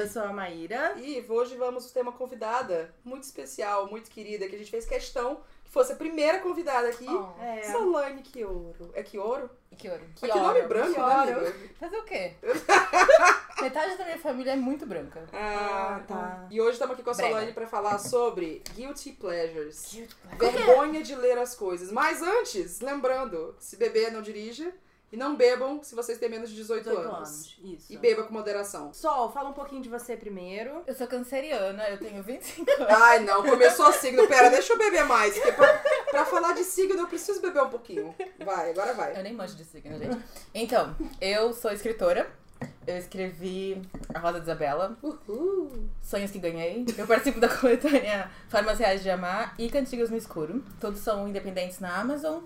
Eu sou a Maíra. e hoje vamos ter uma convidada muito especial, muito querida, que a gente fez questão que fosse a primeira convidada aqui. É. Solane Kioro. É Kioro? Que ouro. Mas que nome branco, Que né? Fazer o quê? Metade da minha família é muito branca. Ah, Ah, tá. E hoje estamos aqui com a Brega. Solane pra falar sobre Guilty Pleasures. Cute. Vergonha de ler as coisas. Mas antes, lembrando, se beber, não dirija. E não bebam se vocês têm menos de 18, 18 anos. anos. Isso. E beba com moderação. Sol, fala um pouquinho de você primeiro. Eu sou canceriana, eu tenho 25 anos. Ai, não, começou signo. Pera, deixa eu beber mais. Porque pra, pra falar de signo eu preciso beber um pouquinho. Vai, agora vai. Eu nem manjo de signo, gente. Então, eu sou escritora. Eu escrevi A Rosa de Isabela, Uhul. Sonhos que Ganhei. Eu participo da coletânea Formas Reais de Amar e Cantigas no Escuro. Todos são independentes na Amazon.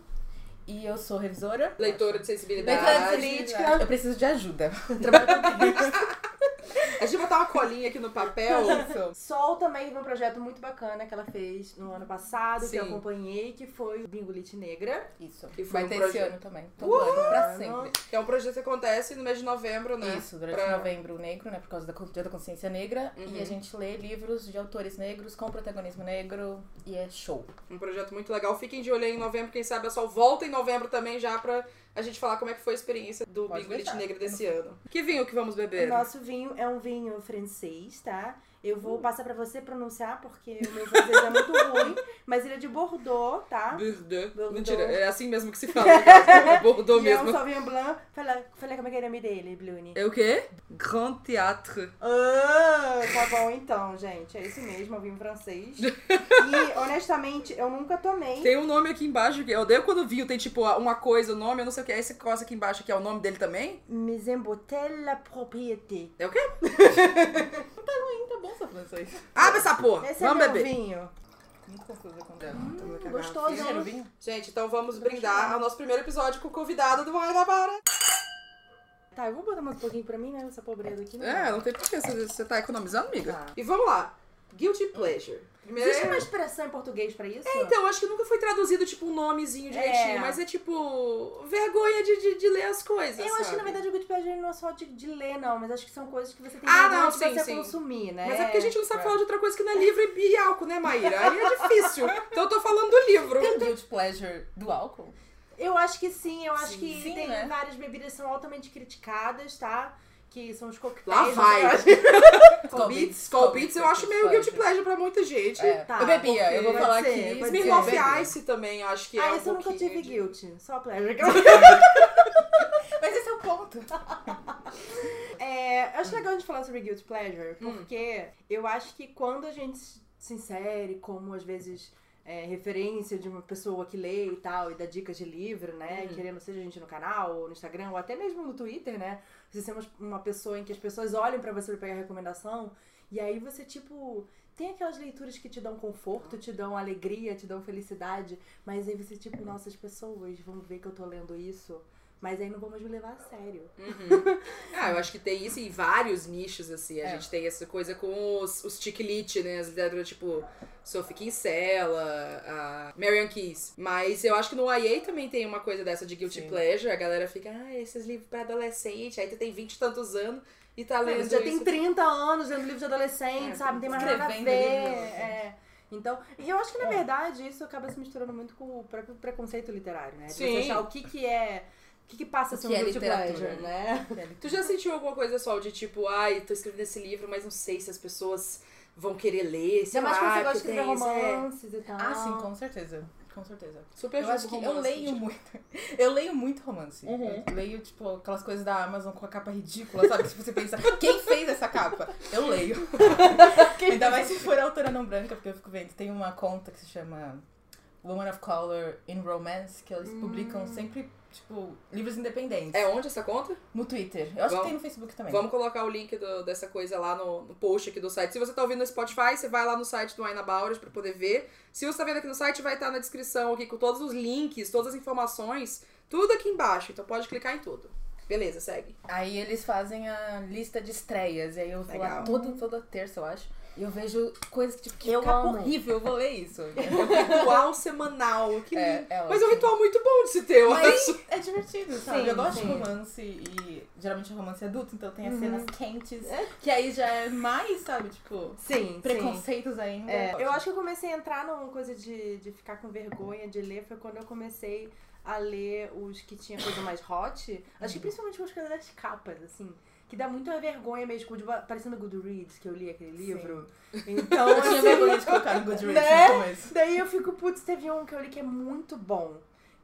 E eu sou revisora. Leitora de sensibilidade. Leitora de política. Eu preciso de ajuda. A gente vai botar uma colinha aqui no papel. Sol também teve um projeto muito bacana que ela fez no ano passado, que eu Sim. acompanhei, que foi o Bingo Lit Negra. Isso. Que foi Vai um ter esse ano também. Todo ano, pra sempre. Que é um projeto que acontece no mês de novembro, né? Isso, durante Pra- novembro negro, né? Por causa da Con- Dia da Consciência Negra. Uhum. E a gente lê livros de autores negros com protagonismo negro. E é show. Um projeto muito legal. Fiquem de olho aí em novembro. Quem sabe a Sol volta em novembro também já pra a gente falar como é que foi a experiência do Pode Bingo Elite. Negra desse ano. Que vinho que vamos O beber? nosso vinho é um vinho francês, tá? Eu vou passar pra você pronunciar, porque o meu francês é muito ruim, mas ele é de Bordeaux, tá? Bordeaux. Bordeaux. Mentira, é assim mesmo que se fala. É Bordeaux E é um mesmo. Sauvignon Blanc. Fala, fala como é que é o nome dele, Blune. É o quê? Grand Théâtre. Ah, tá bom então, gente. É isso mesmo, é um vinho francês. E, honestamente, eu nunca tomei. Tem um nome aqui embaixo que eu odeio quando vinho tem tipo uma coisa, o nome, eu não sei o que. Aí você coça aqui embaixo que é o nome dele também. Mais embotelle la propriété. É o quê? Tá bom seu francês. Abre essa porra! Esse é Vamos meu beber. vinho. Muito confusa com dela. A gostoso, vinho? Gente, então vamos brindar ao nosso primeiro episódio com o convidado do It. Tá, eu vou botar mais um pouquinho pra mim, né? Essa pobreza aqui. Não É, não tem porquê. Você, você tá economizando, amiga? Tá. E vamos lá. Guilty Pleasure. Primeiro... Existe uma expressão em português pra isso? Então, acho que nunca foi traduzido, tipo, um nomezinho direitinho, É. mas é tipo. vergonha de, de, de ler as coisas. Eu acho que sabe? na verdade o good pleasure não é só de, de ler, não, mas acho que são coisas que você tem Ah, não, sim, você sim. consumir, né? Mas é porque a gente não sabe É. falar de outra coisa que não é livro e, e álcool, né, Maíra? Aí é difícil. Então eu tô falando do livro. Tem guilty pleasure do álcool? Eu acho que sim, eu acho Sim. que Sim, tem né? várias bebidas que são altamente criticadas, tá? Que são os coquetéis. Lá vai. Skull Beats eu acho meio guilty pleasure pra muita gente. É. Tá, eu bebia, eu vou falar ser, aqui. Smirnoff. Ice também, acho que é Ah, um esse eu nunca tive de- guilty. Só pleasure. Mas esse é o ponto. É, eu acho legal a gente falar sobre guilty pleasure, Hum. porque eu acho que quando a gente se insere como, às vezes, é, referência de uma pessoa que lê e tal, e dá dicas de livro, né? Uhum. Querendo seja a gente no canal, ou no Instagram, ou até mesmo no Twitter, né? Você ser uma, uma pessoa em que as pessoas olham pra você pra pegar recomendação, e aí você, tipo... Tem aquelas leituras que te dão conforto, te dão alegria, te dão felicidade, mas aí você, tipo, nossa, as pessoas vão ver que eu tô lendo isso, mas aí não mais me levar a sério. Uhum. Ah, eu acho que tem isso em vários nichos, assim. A É. gente tem essa coisa com os, os lit, né? As literaturas tipo Sophie Kinsella, a Marian Keys. Mas eu acho que no YA também tem uma coisa dessa de guilty Sim. pleasure. A galera fica, ah, esses livros pra adolescente. Aí tu tem 20 e tantos anos e tá lendo Você já tem isso. 30 anos lendo livro de adolescente, É, sabe? Não tem mais nada a ver. de É. Então, e eu acho que na É. verdade isso acaba se misturando muito com o próprio preconceito literário, né? De Sim. você achar o que que é. O que que passa que um é guilty pleasure, né? Tu já sentiu alguma coisa, Sol, de tipo, ai, tô escrevendo esse livro, mas não sei se as pessoas vão querer ler, sei Ainda mais quando você gosta de escrever isso, é. romances e tal. Ah, sim, com certeza. Com certeza. Super Eu acho que eu romance, leio tipo. muito. Eu leio muito romance. Uhum. Eu leio, tipo, aquelas coisas da Amazon com a capa ridícula, sabe? Se você pensa, quem fez essa capa? Eu leio. Ainda mais se for autora não branca, porque eu fico vendo. Tem uma conta que se chama Woman of Color in Romance, que eles publicam sempre, tipo, livros independentes. É onde essa conta? No Twitter. Eu acho Vamos- que tem no Facebook também. Vamos colocar o link do- dessa coisa lá no, no post aqui do site. Se você tá ouvindo no Spotify, você vai lá no site do About It pra poder ver. Se você tá vendo aqui no site, vai estar na descrição aqui com todos os links, todas as informações, tudo aqui embaixo. Então pode clicar em tudo. Beleza, segue. Aí eles fazem a lista de estreias. E aí eu vou lá Legal. toda, toda terça, eu acho. E eu vejo coisas tipo, que Eu capa amo. horrível, eu vou ler isso. Ritual semanal. Que É, é Mas é um ritual muito bom de se ter, eu Mas acho. é divertido, sabe? Sim, eu gosto sim. de romance e geralmente é romance adulto, então tem as Uhum. cenas quentes, É. que aí já é mais, sabe, tipo, Sim, sim. preconceitos ainda. É, eu acho que eu comecei a entrar numa coisa de, de ficar com vergonha de ler foi quando eu comecei a ler os que tinha coisa mais hot. Acho que principalmente as coisas das capas, assim. Que dá muita vergonha mesmo, tipo, parecendo Goodreads, que eu li aquele livro. Então, Eu tinha assim, vergonha de colocar no Goodreads Né? no começo. Daí eu fico, putz, teve um que eu li que é muito bom.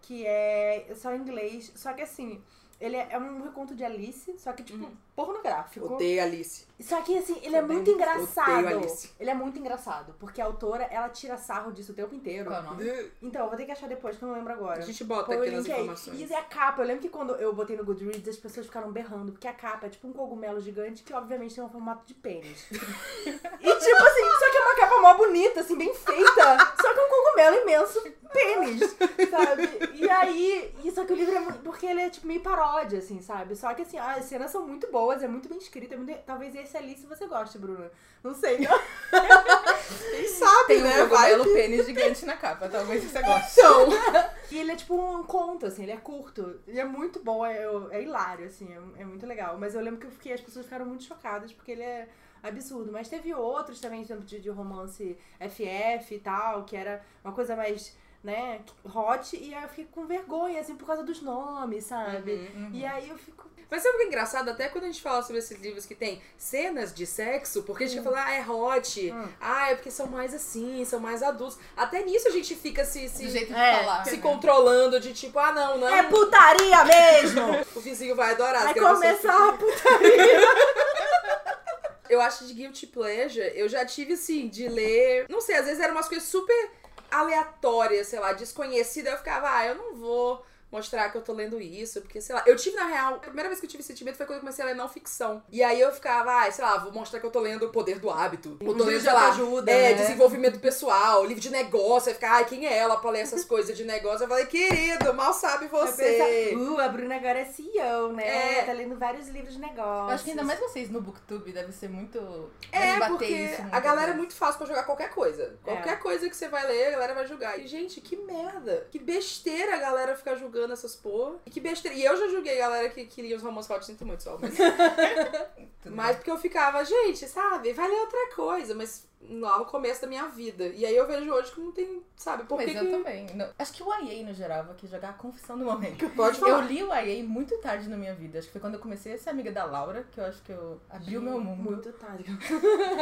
Que é só em inglês. Só que assim, ele é, é um reconto de Alice, só que, tipo, pornográfico. Odeio Alice. Só que assim, ele é Também muito odeio engraçado. Alice. Ele é muito engraçado. Porque a autora, ela tira sarro disso o tempo inteiro. Qual é o nome? Então, eu vou ter que achar depois, que eu não lembro agora. A gente bota o aqui nas informações. E a capa, eu lembro que quando eu botei no Goodreads, as pessoas ficaram berrando, porque a capa é tipo um cogumelo gigante que obviamente tem um formato de pênis. e tipo assim, só que é uma capa mó bonita, assim, bem feita, só que é um cogumelo imenso pênis, sabe? E aí, e só que o livro é muito, porque ele é tipo meio paródia, assim, sabe? Só que assim, ah, as cenas são muito boas, é muito bem escrito, é muito- talvez esse ali se você goste, Bruna. Não sei, não. Quem sabe, Tem um né? Vai cogumelo que- pênis gigante na capa, talvez você goste. Então, E ele é tipo um conto, assim, ele é curto. Ele é muito bom, é, é hilário, assim, é, é muito legal. Mas eu lembro que eu fiquei, as pessoas ficaram muito chocadas porque ele é absurdo. Mas teve outros também, de, de romance FF e tal, que era uma coisa mais, né, hot. E aí eu fiquei com vergonha, assim, por causa dos nomes, sabe? Uhum. E aí eu fico. Mas sabe o que é engraçado? Até quando a gente fala sobre esses livros que tem cenas de sexo, porque a gente fala, ah, é hot, Hum. ah, é porque são mais assim, são mais adultos. Até nisso a gente fica se, se, Do jeito de É, falar. se né? controlando de tipo, ah, não, não. É putaria mesmo! O vizinho vai adorar. Você- começar a putaria. Eu acho de Guilty Pleasure, eu já tive assim, de ler. Não sei, às vezes eram umas coisas super aleatórias, sei lá, desconhecidas. Eu ficava, ah, eu não vou mostrar que eu tô lendo isso, porque, sei lá, eu tive, na real, a primeira vez que eu tive esse sentimento foi quando eu comecei a ler não ficção. E aí eu ficava, ah, sei lá, vou mostrar que eu tô lendo O Poder do Hábito. Eu tô livro lendo, de sei lá, autoajuda, é, né? desenvolvimento pessoal, livro de negócio. Aí ficar, ai, quem é ela pra ler essas coisas de negócio? Eu falei, querido, mal sabe você. pensa, uh, a Bruna agora é CEO, né? É. Tá lendo vários livros de negócio. Eu acho que ainda mais vocês no Booktube deve ser muito. É, porque a galera é né? muito fácil pra jogar qualquer coisa. É. Qualquer coisa que você vai ler, a galera vai julgar. E, gente, que merda. Que besteira a galera ficar julgando essas porra. E que besteira. E eu já julguei a galera que, que lia os romances hot, sinto muito só. Mas, mas porque eu ficava, gente, sabe, vai ler outra coisa. Mas lá no começo da minha vida. E aí eu vejo hoje que não tem, sabe, por Mas que eu que... também. Não, acho que o YA no geral, vou aqui jogar a confissão do momento. Pode Eu falar. li o YA muito tarde na minha vida. Acho que foi quando eu comecei a ser amiga da Laura, que eu acho que eu abri o meu mundo. Muito tarde.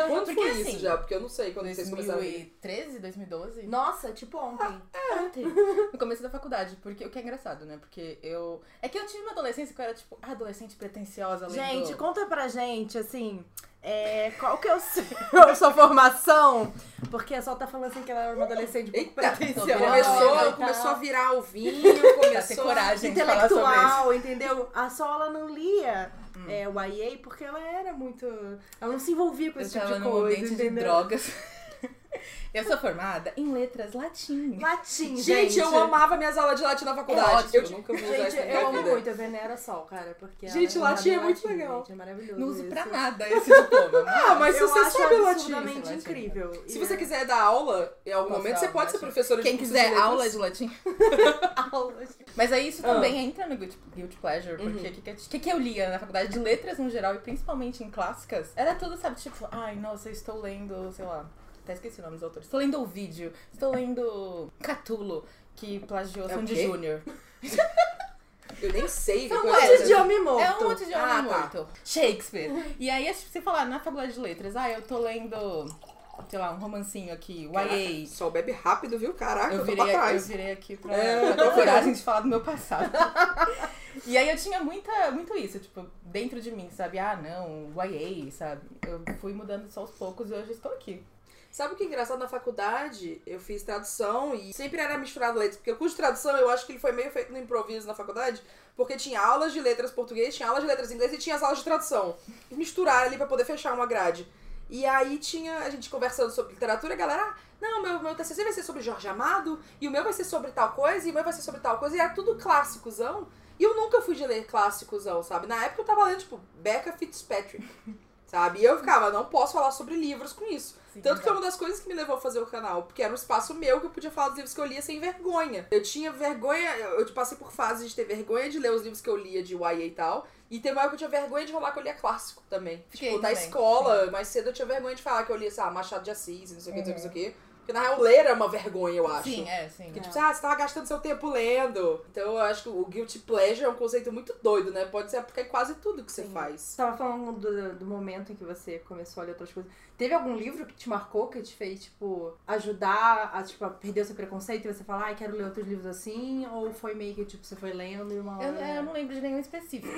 Quando Porque, foi assim, isso já? Porque eu não sei quando vocês começaram a ler. 2013, 2012? Nossa, tipo ontem. Ontem. No começo da faculdade. Porque o que é engraçado, né? Porque eu. É que eu tive uma adolescência que eu era, tipo, adolescente pretensiosa, lendo... Gente, conta pra gente, assim, é, qual que é o seu, a sua formação? Porque a Sol tá falando assim que ela era uma adolescente Eita, pretensiosa. Começou, começou a virar o vinho, começou... coragem sobre isso. intelectual, entendeu? A Sol, ela não lia é, o YA porque ela era muito... Ela não se envolvia com Eu esse tipo tava de coisa, ambiente de entendeu? drogas. eu sou formada em letras latim. Latim, Gente, gente. eu amava minhas aulas de latim na faculdade. ótimo. eu nunca vou usar Gente, eu amo muito, eu venero a Sol, cara, porque Gente, é latim é muito latim, legal. Gente, é maravilhoso Não uso pra isso. nada esse diploma. Ah, mas se você sabe latim. latim. incrível. Se você é- quiser dar aula, em algum Posso momento você pode de ser latim? professora de Quem quiser de aula de latim. aulas. Mas aí isso Ah. também entra no guilty, pleasure, porque Uhum. o que, que, que, que eu lia na faculdade de letras no geral e principalmente em clássicas, era tudo, sabe, tipo, ai, nossa, eu estou lendo, sei lá, até esqueci o nome dos autores. Estou lendo o vídeo, estou lendo Catulo, que plagiou É Sandy? Júnior. Eu nem sei São coisa coisas. é de homem morto. É um monte de homem Ah, tá. morto. Shakespeare. E aí, você falar na faculdade de letras, ah, eu tô lendo, sei lá, um romancinho aqui, Caraca, YA. Só bebe rápido, viu? Caraca, eu, Eu tô virei, pra eu trás. virei aqui pra, É. pra ter coragem de falar do meu passado. e aí eu tinha muita, muito isso, tipo, dentro de mim, sabe? Ah, não, YA, sabe? Eu fui mudando isso aos poucos e hoje estou aqui. Sabe o que é engraçado? Na faculdade, eu fiz tradução e sempre era misturado letras. Porque o curso de tradução, eu acho que ele foi meio feito no improviso na faculdade. Porque tinha aulas de letras português, tinha aulas de letras inglês e tinha as aulas de tradução. Misturaram ali pra poder fechar uma grade. E aí tinha a gente conversando sobre literatura, a galera, ah, não, meu, meu TCC vai ser sobre Jorge Amado, e o meu vai ser sobre tal coisa, e o meu vai ser sobre tal coisa, e era tudo clássicozão. E eu nunca fui de ler clássicos, não, sabe? Na época eu tava lendo, tipo, Becca Fitzpatrick. Sabe? E eu ficava, não posso falar sobre livros com isso. Sim, Tanto que foi exato. uma das coisas que me levou a fazer o canal, porque era um espaço meu que eu podia falar dos livros que eu lia sem vergonha. Eu tinha vergonha, eu passei por fases de ter vergonha de ler os livros que eu lia de YA e tal. E teve uma época que eu tinha vergonha de falar que eu lia clássico também. Fiquei tipo, também, escola, mais cedo eu tinha vergonha de falar que eu lia, sei lá, Machado de Assis, não sei o que, não sei o que, não sei o que. Porque na real ler é uma vergonha, eu acho. Sim, é, sim. Porque, tipo, ah, você tava gastando seu tempo lendo. Então eu acho que o guilty pleasure é um conceito muito doido, né? Pode ser porque é quase tudo que você Sim. faz. Você tava falando do, do momento em que você começou a ler outras coisas. Teve algum livro que te marcou, que te fez, tipo, ajudar a, tipo, a perder o seu preconceito e você falar, ai, quero ler outros livros assim? Ou foi meio que, tipo, você foi lendo e uma Eu, hora... é, eu não lembro de nenhum específico.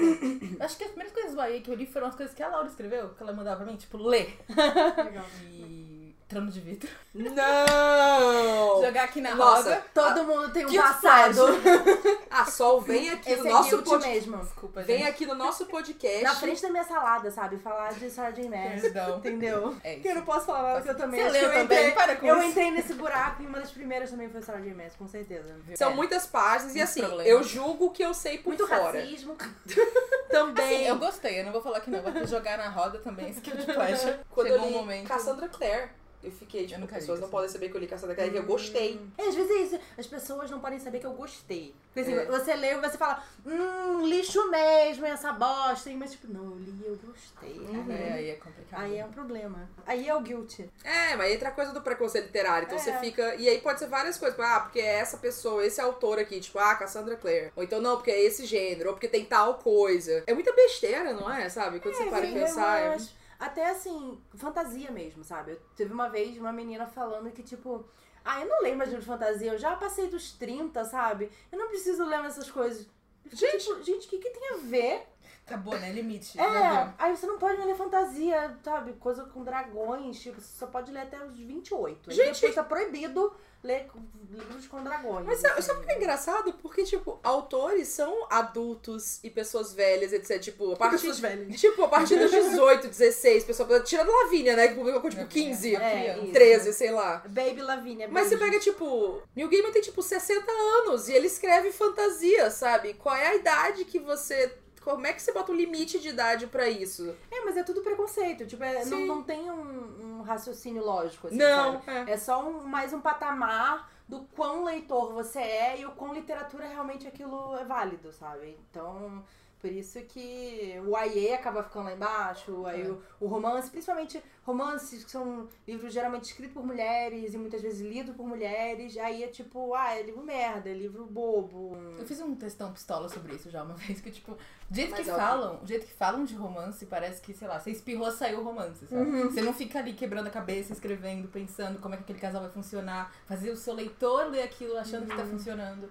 Acho que as primeiras coisas do que eu li foram as coisas que a Laura escreveu, que ela mandava pra mim, tipo, ler. Legal. E. Trono de vidro. Não! Jogar aqui na Nossa, roda. Todo mundo tem um passado. A Sol vem aqui Esse no é nosso podcast. mesmo. Desculpa, Vem gente. aqui no nosso podcast. Na frente da minha salada, sabe? Falar de Sarah J. Maas. Perdão. Entendeu? É Porque eu não posso falar porque eu também Você que leu eu também? entrei, Para com eu isso. entrei nesse buraco e uma das primeiras também foi Sarah J. Maas, com certeza. São É. muitas páginas e assim, problemas. eu julgo o que eu sei por Muito fora. racismo. Também. Assim, eu gostei, eu não vou falar que não. Vou jogar na roda também, esse guilty pleasure. Quando Chegou eu li um momento. Cassandra Clare, eu fiquei, tipo, as pessoas não podem saber que eu li Cassandra Clare, que eu gostei. É, às vezes é isso. As pessoas não podem saber que eu gostei. Porque assim, É. você lê e você fala, hum, lixo mesmo, essa bosta. Mas tipo, não, eu li eu gostei. Uhum. É, aí é complicado. Aí é um problema. Aí é o guilty. É, mas entra a coisa do preconceito literário. Então É. você fica. E aí pode ser várias coisas. tipo, Ah, porque é essa pessoa, esse autor aqui, tipo, ah, Cassandra Clare. Ou então, não, porque é esse gênero, ou porque tem tal coisa. É muita besteira, não é? Sabe? Quando você para e pensar. eu é- acho. Até assim, fantasia mesmo, sabe? Eu teve uma vez uma menina falando que, tipo, ah, eu não leio mais livro de fantasia, eu já passei dos 30, sabe? Eu não preciso ler essas coisas. Gente. tipo, gente, o que, que tem a ver? Acabou, né? Limite. É, aí você não pode ler fantasia, sabe? Coisa com dragões, tipo, você só pode ler até os 28. Aí Gente. depois tá proibido ler livros com dragões. Mas sabe, assim. sabe o que é engraçado? Porque, tipo, autores são adultos e pessoas velhas, etc. Tipo, a partir. Pessoas velhas. Tipo, a partir dos 18, 16, pessoa. Tirando Lavínia, né? Que publicou com, tipo, Lavínia. 15, É, isso. 13, sei lá. Baby Lavinia. Mas você pega, tipo, Neil Gaiman tem, tipo, 60 anos e ele escreve fantasia, sabe? Qual é a idade que você. Como é que você bota um limite de idade pra isso? É, mas é tudo preconceito. Tipo, é- não, não tem um, um raciocínio lógico, assim, Não, é. É só um- mais um patamar do quão leitor você é e o quão literatura realmente aquilo é válido, sabe? Então, por isso que o YA acaba ficando lá embaixo, aí É. o, o romance, principalmente romances que são livros geralmente escritos por mulheres e muitas vezes lidos por mulheres, aí é tipo, ah, é livro merda, é livro bobo. Eu fiz um textão pistola sobre isso já uma vez, que tipo, do jeito Mas que é óbvio. falam, o jeito que falam de romance, parece que, sei lá, você espirrou, saiu o romance, sabe? Uhum. Você não fica ali quebrando a cabeça, escrevendo, pensando como é que aquele casal vai funcionar, fazer o seu leitor ler aquilo achando que tá Uhum. funcionando.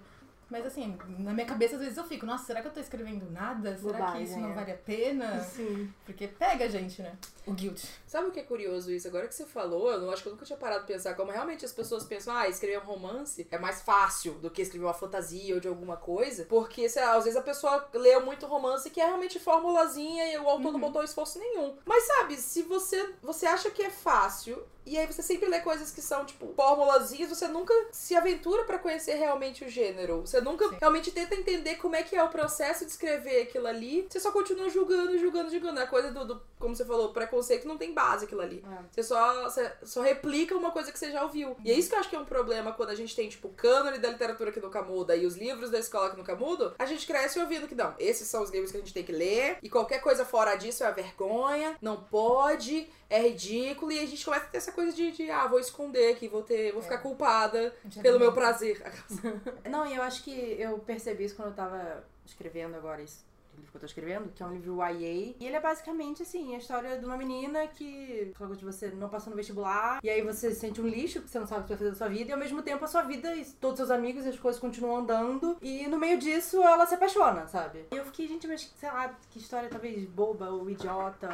Mas assim, na minha cabeça às vezes eu fico, nossa, será que eu tô escrevendo nada? Será que Bobagem, isso não é. vale a pena? Sim. Porque pega a gente, né? O guilt. Sabe o que é curioso isso? Agora que você falou, eu não acho que eu nunca tinha parado de pensar como realmente as pessoas pensam, ah, escrever um romance é mais fácil do que escrever uma fantasia ou de alguma coisa. Porque, sei lá, às vezes a pessoa leu muito romance que é realmente formulazinha e o autor não botou esforço nenhum. Mas sabe, se você, você acha que é fácil. E aí você sempre lê coisas que são, tipo, formulazinhas, você nunca se aventura pra conhecer realmente o gênero. Você nunca Sim. realmente tenta entender como é que é o processo de escrever aquilo ali. Você só continua julgando, julgando, julgando. A coisa do, do como você falou, preconceito não tem base aquilo ali. É. Você só, você só replica uma coisa que você já ouviu. E é isso que eu acho que é um problema quando a gente tem, tipo, o cânone da literatura que nunca muda e os livros da escola que nunca mudam. A gente cresce ouvindo que não, esses são os livros que a gente tem que ler e qualquer coisa fora disso é vergonha, não pode, é ridículo. E a gente começa a ter essa coisa de, de ah, vou esconder aqui, vou ter, vou É. ficar culpada Já pelo meu prazer. Não, e eu acho que eu percebi isso quando eu tava escrevendo agora esse livro que eu tô escrevendo, que é um livro YA. E ele é basicamente, assim, a história de uma menina que, logo de você não passou no vestibular, e aí você se sente um lixo, porque você não sabe o que vai fazer da sua vida, e ao mesmo tempo a sua vida e todos seus amigos e as coisas continuam andando, e no meio disso ela se apaixona, sabe? E eu fiquei, gente, mas sei lá, que história talvez boba ou idiota,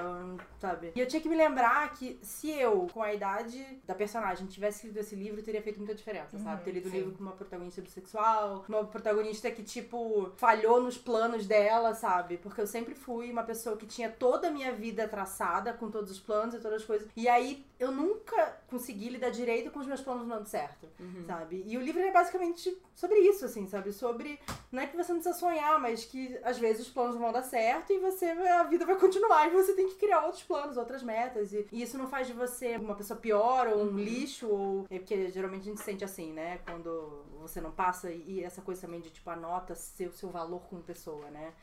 sabe? E eu tinha que me lembrar que se eu, com a idade da personagem, tivesse lido esse livro, teria feito muita diferença, sabe? Uhum, Ter lido o livro com uma protagonista bissexual, uma protagonista que, tipo, falhou nos planos dela, sabe? Sabe? Porque eu sempre fui uma pessoa que tinha toda a minha vida traçada, com todos os planos e todas as coisas. E aí eu nunca consegui lidar direito com os meus planos não dando certo, sabe? E o livro é basicamente sobre isso, assim, sabe? Sobre. Não é que você não precisa sonhar, mas que às vezes os planos vão dar certo e você a vida vai continuar e você tem que criar outros planos, outras metas. E, e isso não faz de você uma pessoa pior ou um lixo, ou. É porque geralmente a gente sente assim, né? Quando você não passa e, essa coisa também de tipo anota seu, seu valor como pessoa, né?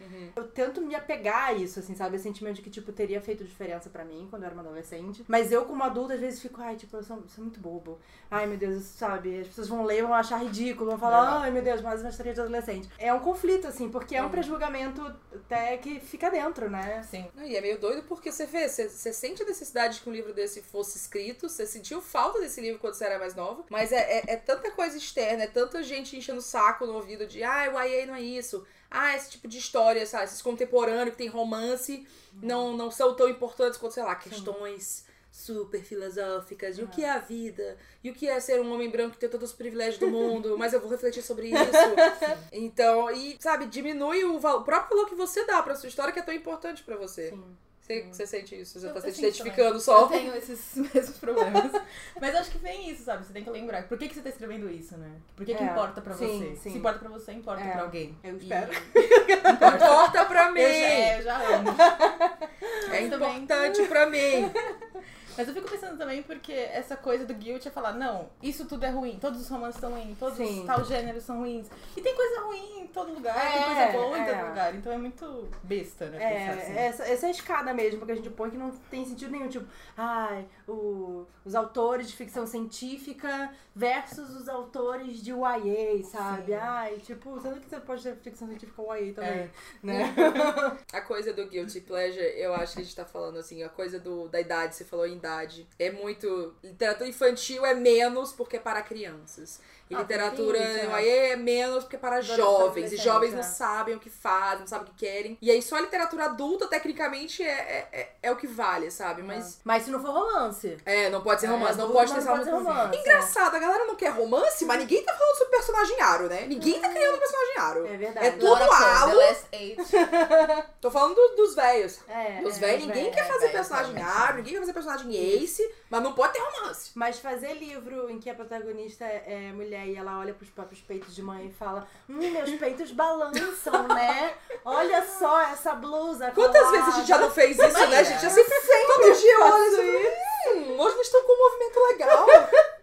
Eu tento me apegar a isso, assim, sabe? Esse sentimento de que, tipo, teria feito diferença pra mim quando eu era uma adolescente. Mas eu, como adulta, às vezes fico, ai, tipo, eu sou, sou muito bobo. Ai, meu Deus, isso, sabe? As pessoas vão ler vão achar ridículo, vão falar, ai, meu Deus, mais uma história de adolescente. É um conflito, assim, porque é um pré-julgamento até que fica dentro, né? Sim. Não, E é meio doido porque você vê, você, você sente a necessidade de que um livro desse fosse escrito, você sentiu falta desse livro quando você era mais nova, mas é, é, é tanta coisa externa, é tanta gente enchendo o saco no ouvido de ah, o YA não é isso, ah, esse tipo de história, sabe, esses contemporâneos que tem romance não, não são tão importantes quanto, sei lá, questões super filosóficas. De o que é a vida, e o que é ser um homem branco que tem todos os privilégios do mundo, mas eu vou refletir sobre isso. Então, e, sabe, diminui o, o próprio valor que você dá pra sua história que é tão importante pra você. Sim. Você, você sente isso? Você Eu- tá eu se identificando também. só? Eu tenho esses mesmos problemas. Mas acho que vem isso, sabe? Você tem que lembrar. Por que, que você tá escrevendo isso, né? Por que, que É, importa pra sim, você? sim. Se importa pra você, importa É, pra alguém. eu E- espero. importa. Importa pra mim! Eu já, é, eu já amo. É Mas também- importante pra mim. Mas eu fico pensando também porque essa coisa do guilt é falar, não, isso tudo é ruim, todos os romances são ruins, todos Sim. os tal gêneros são ruins. E tem coisa ruim em todo lugar, tem É, coisa boa em é. todo lugar. Então é muito besta, né? pensar assim. É, essa, essa é a escada mesmo que a gente põe que não tem sentido nenhum. Tipo, ai, o- os autores de ficção científica versus os autores de YA, sabe? Sim. Ai, tipo, sendo que você pode ter ficção científica YA também, É. né? A coisa do guilty pleasure, eu acho que a gente tá falando assim, a coisa do, da idade, você falou em é muito. Literatura infantil é menos porque é para crianças. E Ah, literatura no é. YA é menos porque é para Adolescente, jovens. E jovens não é. sabem o que fazem, não sabem o que querem. E aí só a literatura adulta, tecnicamente, é, é, é, é o que vale, sabe? Mas. Mas se não for romance. É, não pode ser romance, não pode ter ser romance. Engraçado, a galera não quer romance, mas ninguém tá falando sobre personagem aro, né? Ninguém tá criando personagem aro. É verdade. É tudo Age. Tô falando do- dos velhos. É, Os é, velhos, os ninguém quer fazer personagem aro, ninguém quer fazer personagem ace, mas não pode ter romance. Mas fazer livro em que a protagonista é mulher e ela olha pros próprios peitos de mãe e fala: Hum, meus peitos balançam, né? Olha só essa blusa. Quantas colada." vezes a gente já não fez isso, né? A gente já se todo dia olha assim, hum, hoje eles estão com um movimento legal.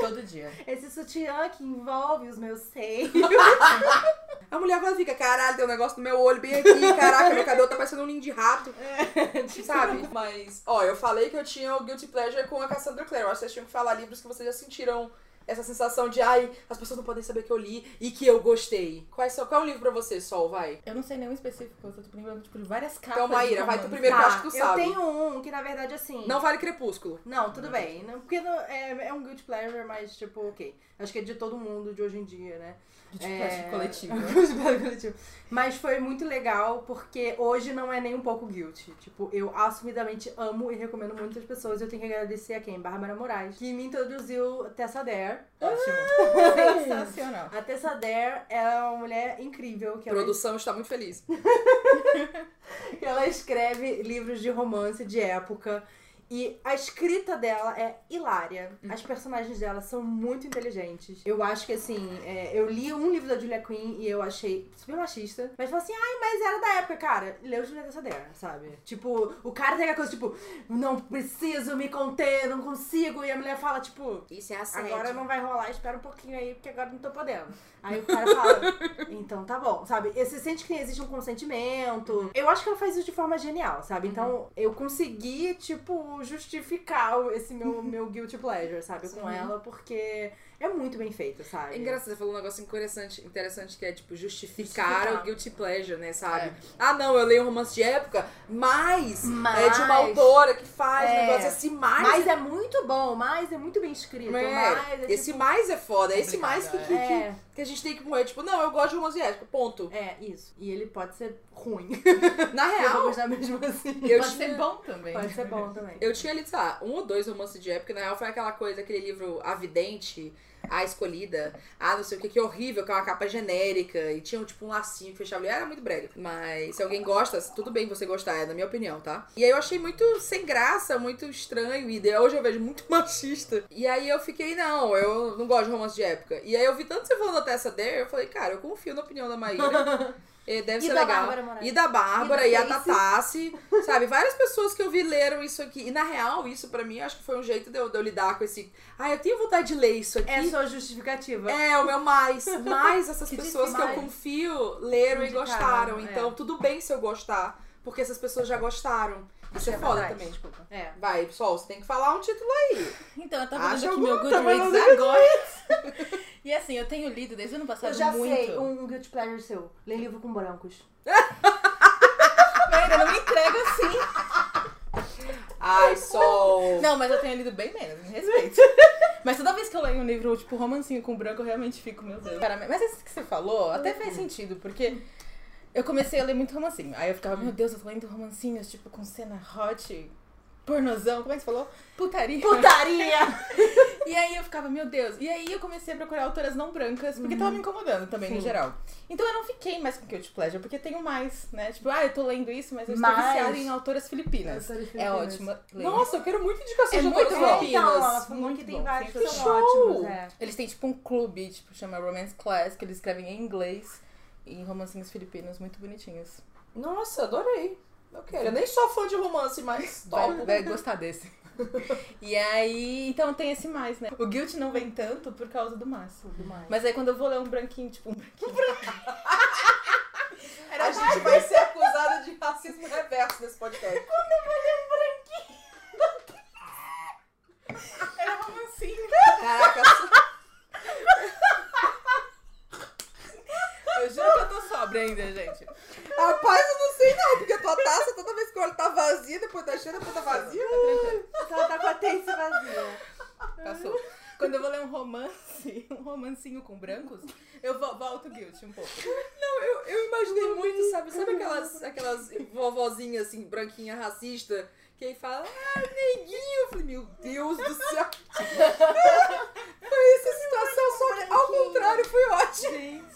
Todo dia. Esse sutiã que envolve os meus seios. A mulher vai fica, caralho, tem um negócio no meu olho bem aqui, caraca, meu cabelo tá parecendo um ninho de rato. Sabe? Mas, ó, eu falei que eu tinha o Guilty Pleasure com a Cassandra Clare. Eu acho que vocês tinham que falar livros que vocês já sentiram essa sensação de, ai, as pessoas não podem saber que eu li e que eu gostei. Quais são, qual é o livro pra você, Sol, vai? Eu não sei nenhum específico, eu tô lembrando tipo, de várias capas. Então, Maíra, vai tu primeiro, que eu acho que tu eu sabe. tenho um que na verdade assim. Não vale Crepúsculo. Não, tudo bem. Não, porque não- é, é um guilty pleasure, mas tipo, ok. Acho que é de todo mundo de hoje em dia, né? De tipo, É, coletivo. Guilty pleasure coletivo. Mas foi muito legal porque hoje não é nem um pouco guilty. Tipo, eu assumidamente amo e recomendo muitas pessoas. Eu tenho que agradecer a quem? Bárbara Moraes, que me introduziu Tessa Dare. Ótimo. Sensacional. A Tessa Dare é uma mulher incrível. Que A ela, produção está muito feliz. ela escreve livros de romance de época. E a escrita dela é hilária. As personagens dela são muito inteligentes. Eu acho que, assim, é, eu li um livro da Julia Quinn e eu achei super machista. Mas falei assim, ai, mas era da época, cara. Leu Julia Dare, sabe? Tipo, o cara tem aquela coisa, tipo, não preciso me conter, não consigo. E a mulher fala, tipo, Isso é Agora não vai rolar, espera um pouquinho aí, porque agora não tô podendo. Aí o cara fala, então tá bom, sabe? E Você sente que existe um consentimento. Eu acho que ela faz isso de forma genial, sabe? Então eu consegui, tipo, justificar esse meu, meu guilty pleasure, sabe? Com ela, porque é muito bem feito, sabe? É engraçado, você falou um negócio interessante, interessante que é, tipo, justificar, Justificar. o guilty pleasure, né, sabe? É. Ah, não, eu leio um romance de época, mas, Mas- é de uma autora que faz É. negócio assim, mais... Mas é muito bom, mas é muito bem escrito. é, mas é, esse tipo, mais é foda, é esse mais que, é. que, que, É, que a gente tem que morrer. Tipo, não, eu gosto de romance de época, ponto. é, isso. E ele pode ser ruim. Na Eu vou real, gostar mesmo assim. eu Pode tinha... ser bom também. Pode ser bom também. Eu tinha lido, sei lá, um ou dois romances de época, na real foi aquela coisa, aquele livro A Vidente, a escolhida, a não sei o que, que horrível, que é uma capa genérica, e tinha tipo um lacinho que fechava ali, era muito brega. Mas se alguém gosta, tudo bem você gostar, é na minha opinião, tá? E aí eu achei muito sem graça, muito estranho, e hoje eu vejo muito machista. E aí eu fiquei, não, eu não gosto de romance de época. E aí eu vi tanto você falando da Tessa Dare, eu falei, cara, eu confio na opinião da Maíra. Eh, Deve E ser legal. E da Bárbara, E e, da a Casey. Tatassi, sabe? Várias pessoas que eu vi leram isso aqui. E na real, isso pra mim, acho que foi um jeito de eu, de eu lidar com esse. Ah, eu tenho vontade de ler isso aqui. É a sua justificativa. É, o meu mais. Mais essas Que pessoas que difícil. eu confio leram e Indicaram, gostaram. é. Então, tudo bem se eu gostar. Porque essas pessoas já gostaram. Isso é, É foda também. Desculpa. É. Vai, pessoal, você tem que falar um título aí. Então, eu tava Acha vendo aqui meu Goodreads agora. e assim, eu tenho lido desde o ano passado Eu já muito. sei, um guilty pleasure seu. Ler livro com brancos. Maíra, não me entrega assim. Ai, Sol. Não, mas eu tenho lido bem menos, me respeito. Mas toda vez que eu leio um livro, tipo, romancinho com branco, eu realmente fico, meu Deus. Cara, mas isso que você falou até faz sentido, porque eu comecei a ler muito romancinho. Aí eu ficava, meu Deus, eu tô lendo romancinhos, tipo, com cena hot, pornozão, como é que você falou? Putaria. Putaria! E aí eu ficava, meu Deus. E aí eu comecei a procurar autoras não brancas, porque tava me incomodando também, no Sim. geral. Então eu não fiquei mais com Guilty Pleasure, porque tenho mais, né? Tipo, ah, eu tô lendo isso, mas eu estou Mas- viciada em autoras filipinas. Autoras É leia. Nossa, eu quero muito indicações É de muito. É, filipinas. então, ela falou Muito que tem vários que são ótimos. É. Eles têm tipo um clube, tipo, chama Romance Class, que eles escrevem em inglês e romancinhos filipinos muito bonitinhos. Nossa, adorei. Eu quero. Eu nem sou fã de romance, mas Vai, topo. vai gostar desse. e aí, então tem esse mais, né? O Guilt não vem tanto por causa do mais. Mas aí quando eu vou ler um branquinho, tipo um branquinho. A gente vai ser acusada de racismo reverso nesse podcast. Era romancinho. Caraca, Eu juro que eu tô sóbria ainda, gente. rapaz, eu não sei não, porque a tua taça, toda vez que eu olho, tá vazia, depois tá cheia, depois tá vazia. Ela tá com a taça vazia. Passou. Quando eu vou ler um romance, um romancinho com brancos, eu vo- volto Guilt um pouco. Não, eu, eu imaginei muito, sabe? Sabe aquelas, aquelas vovozinhas assim, branquinha racista, que aí fala, ah, neguinho. Eu falei, meu Deus do céu. Foi essa situação, só que ao contrário foi ótimo.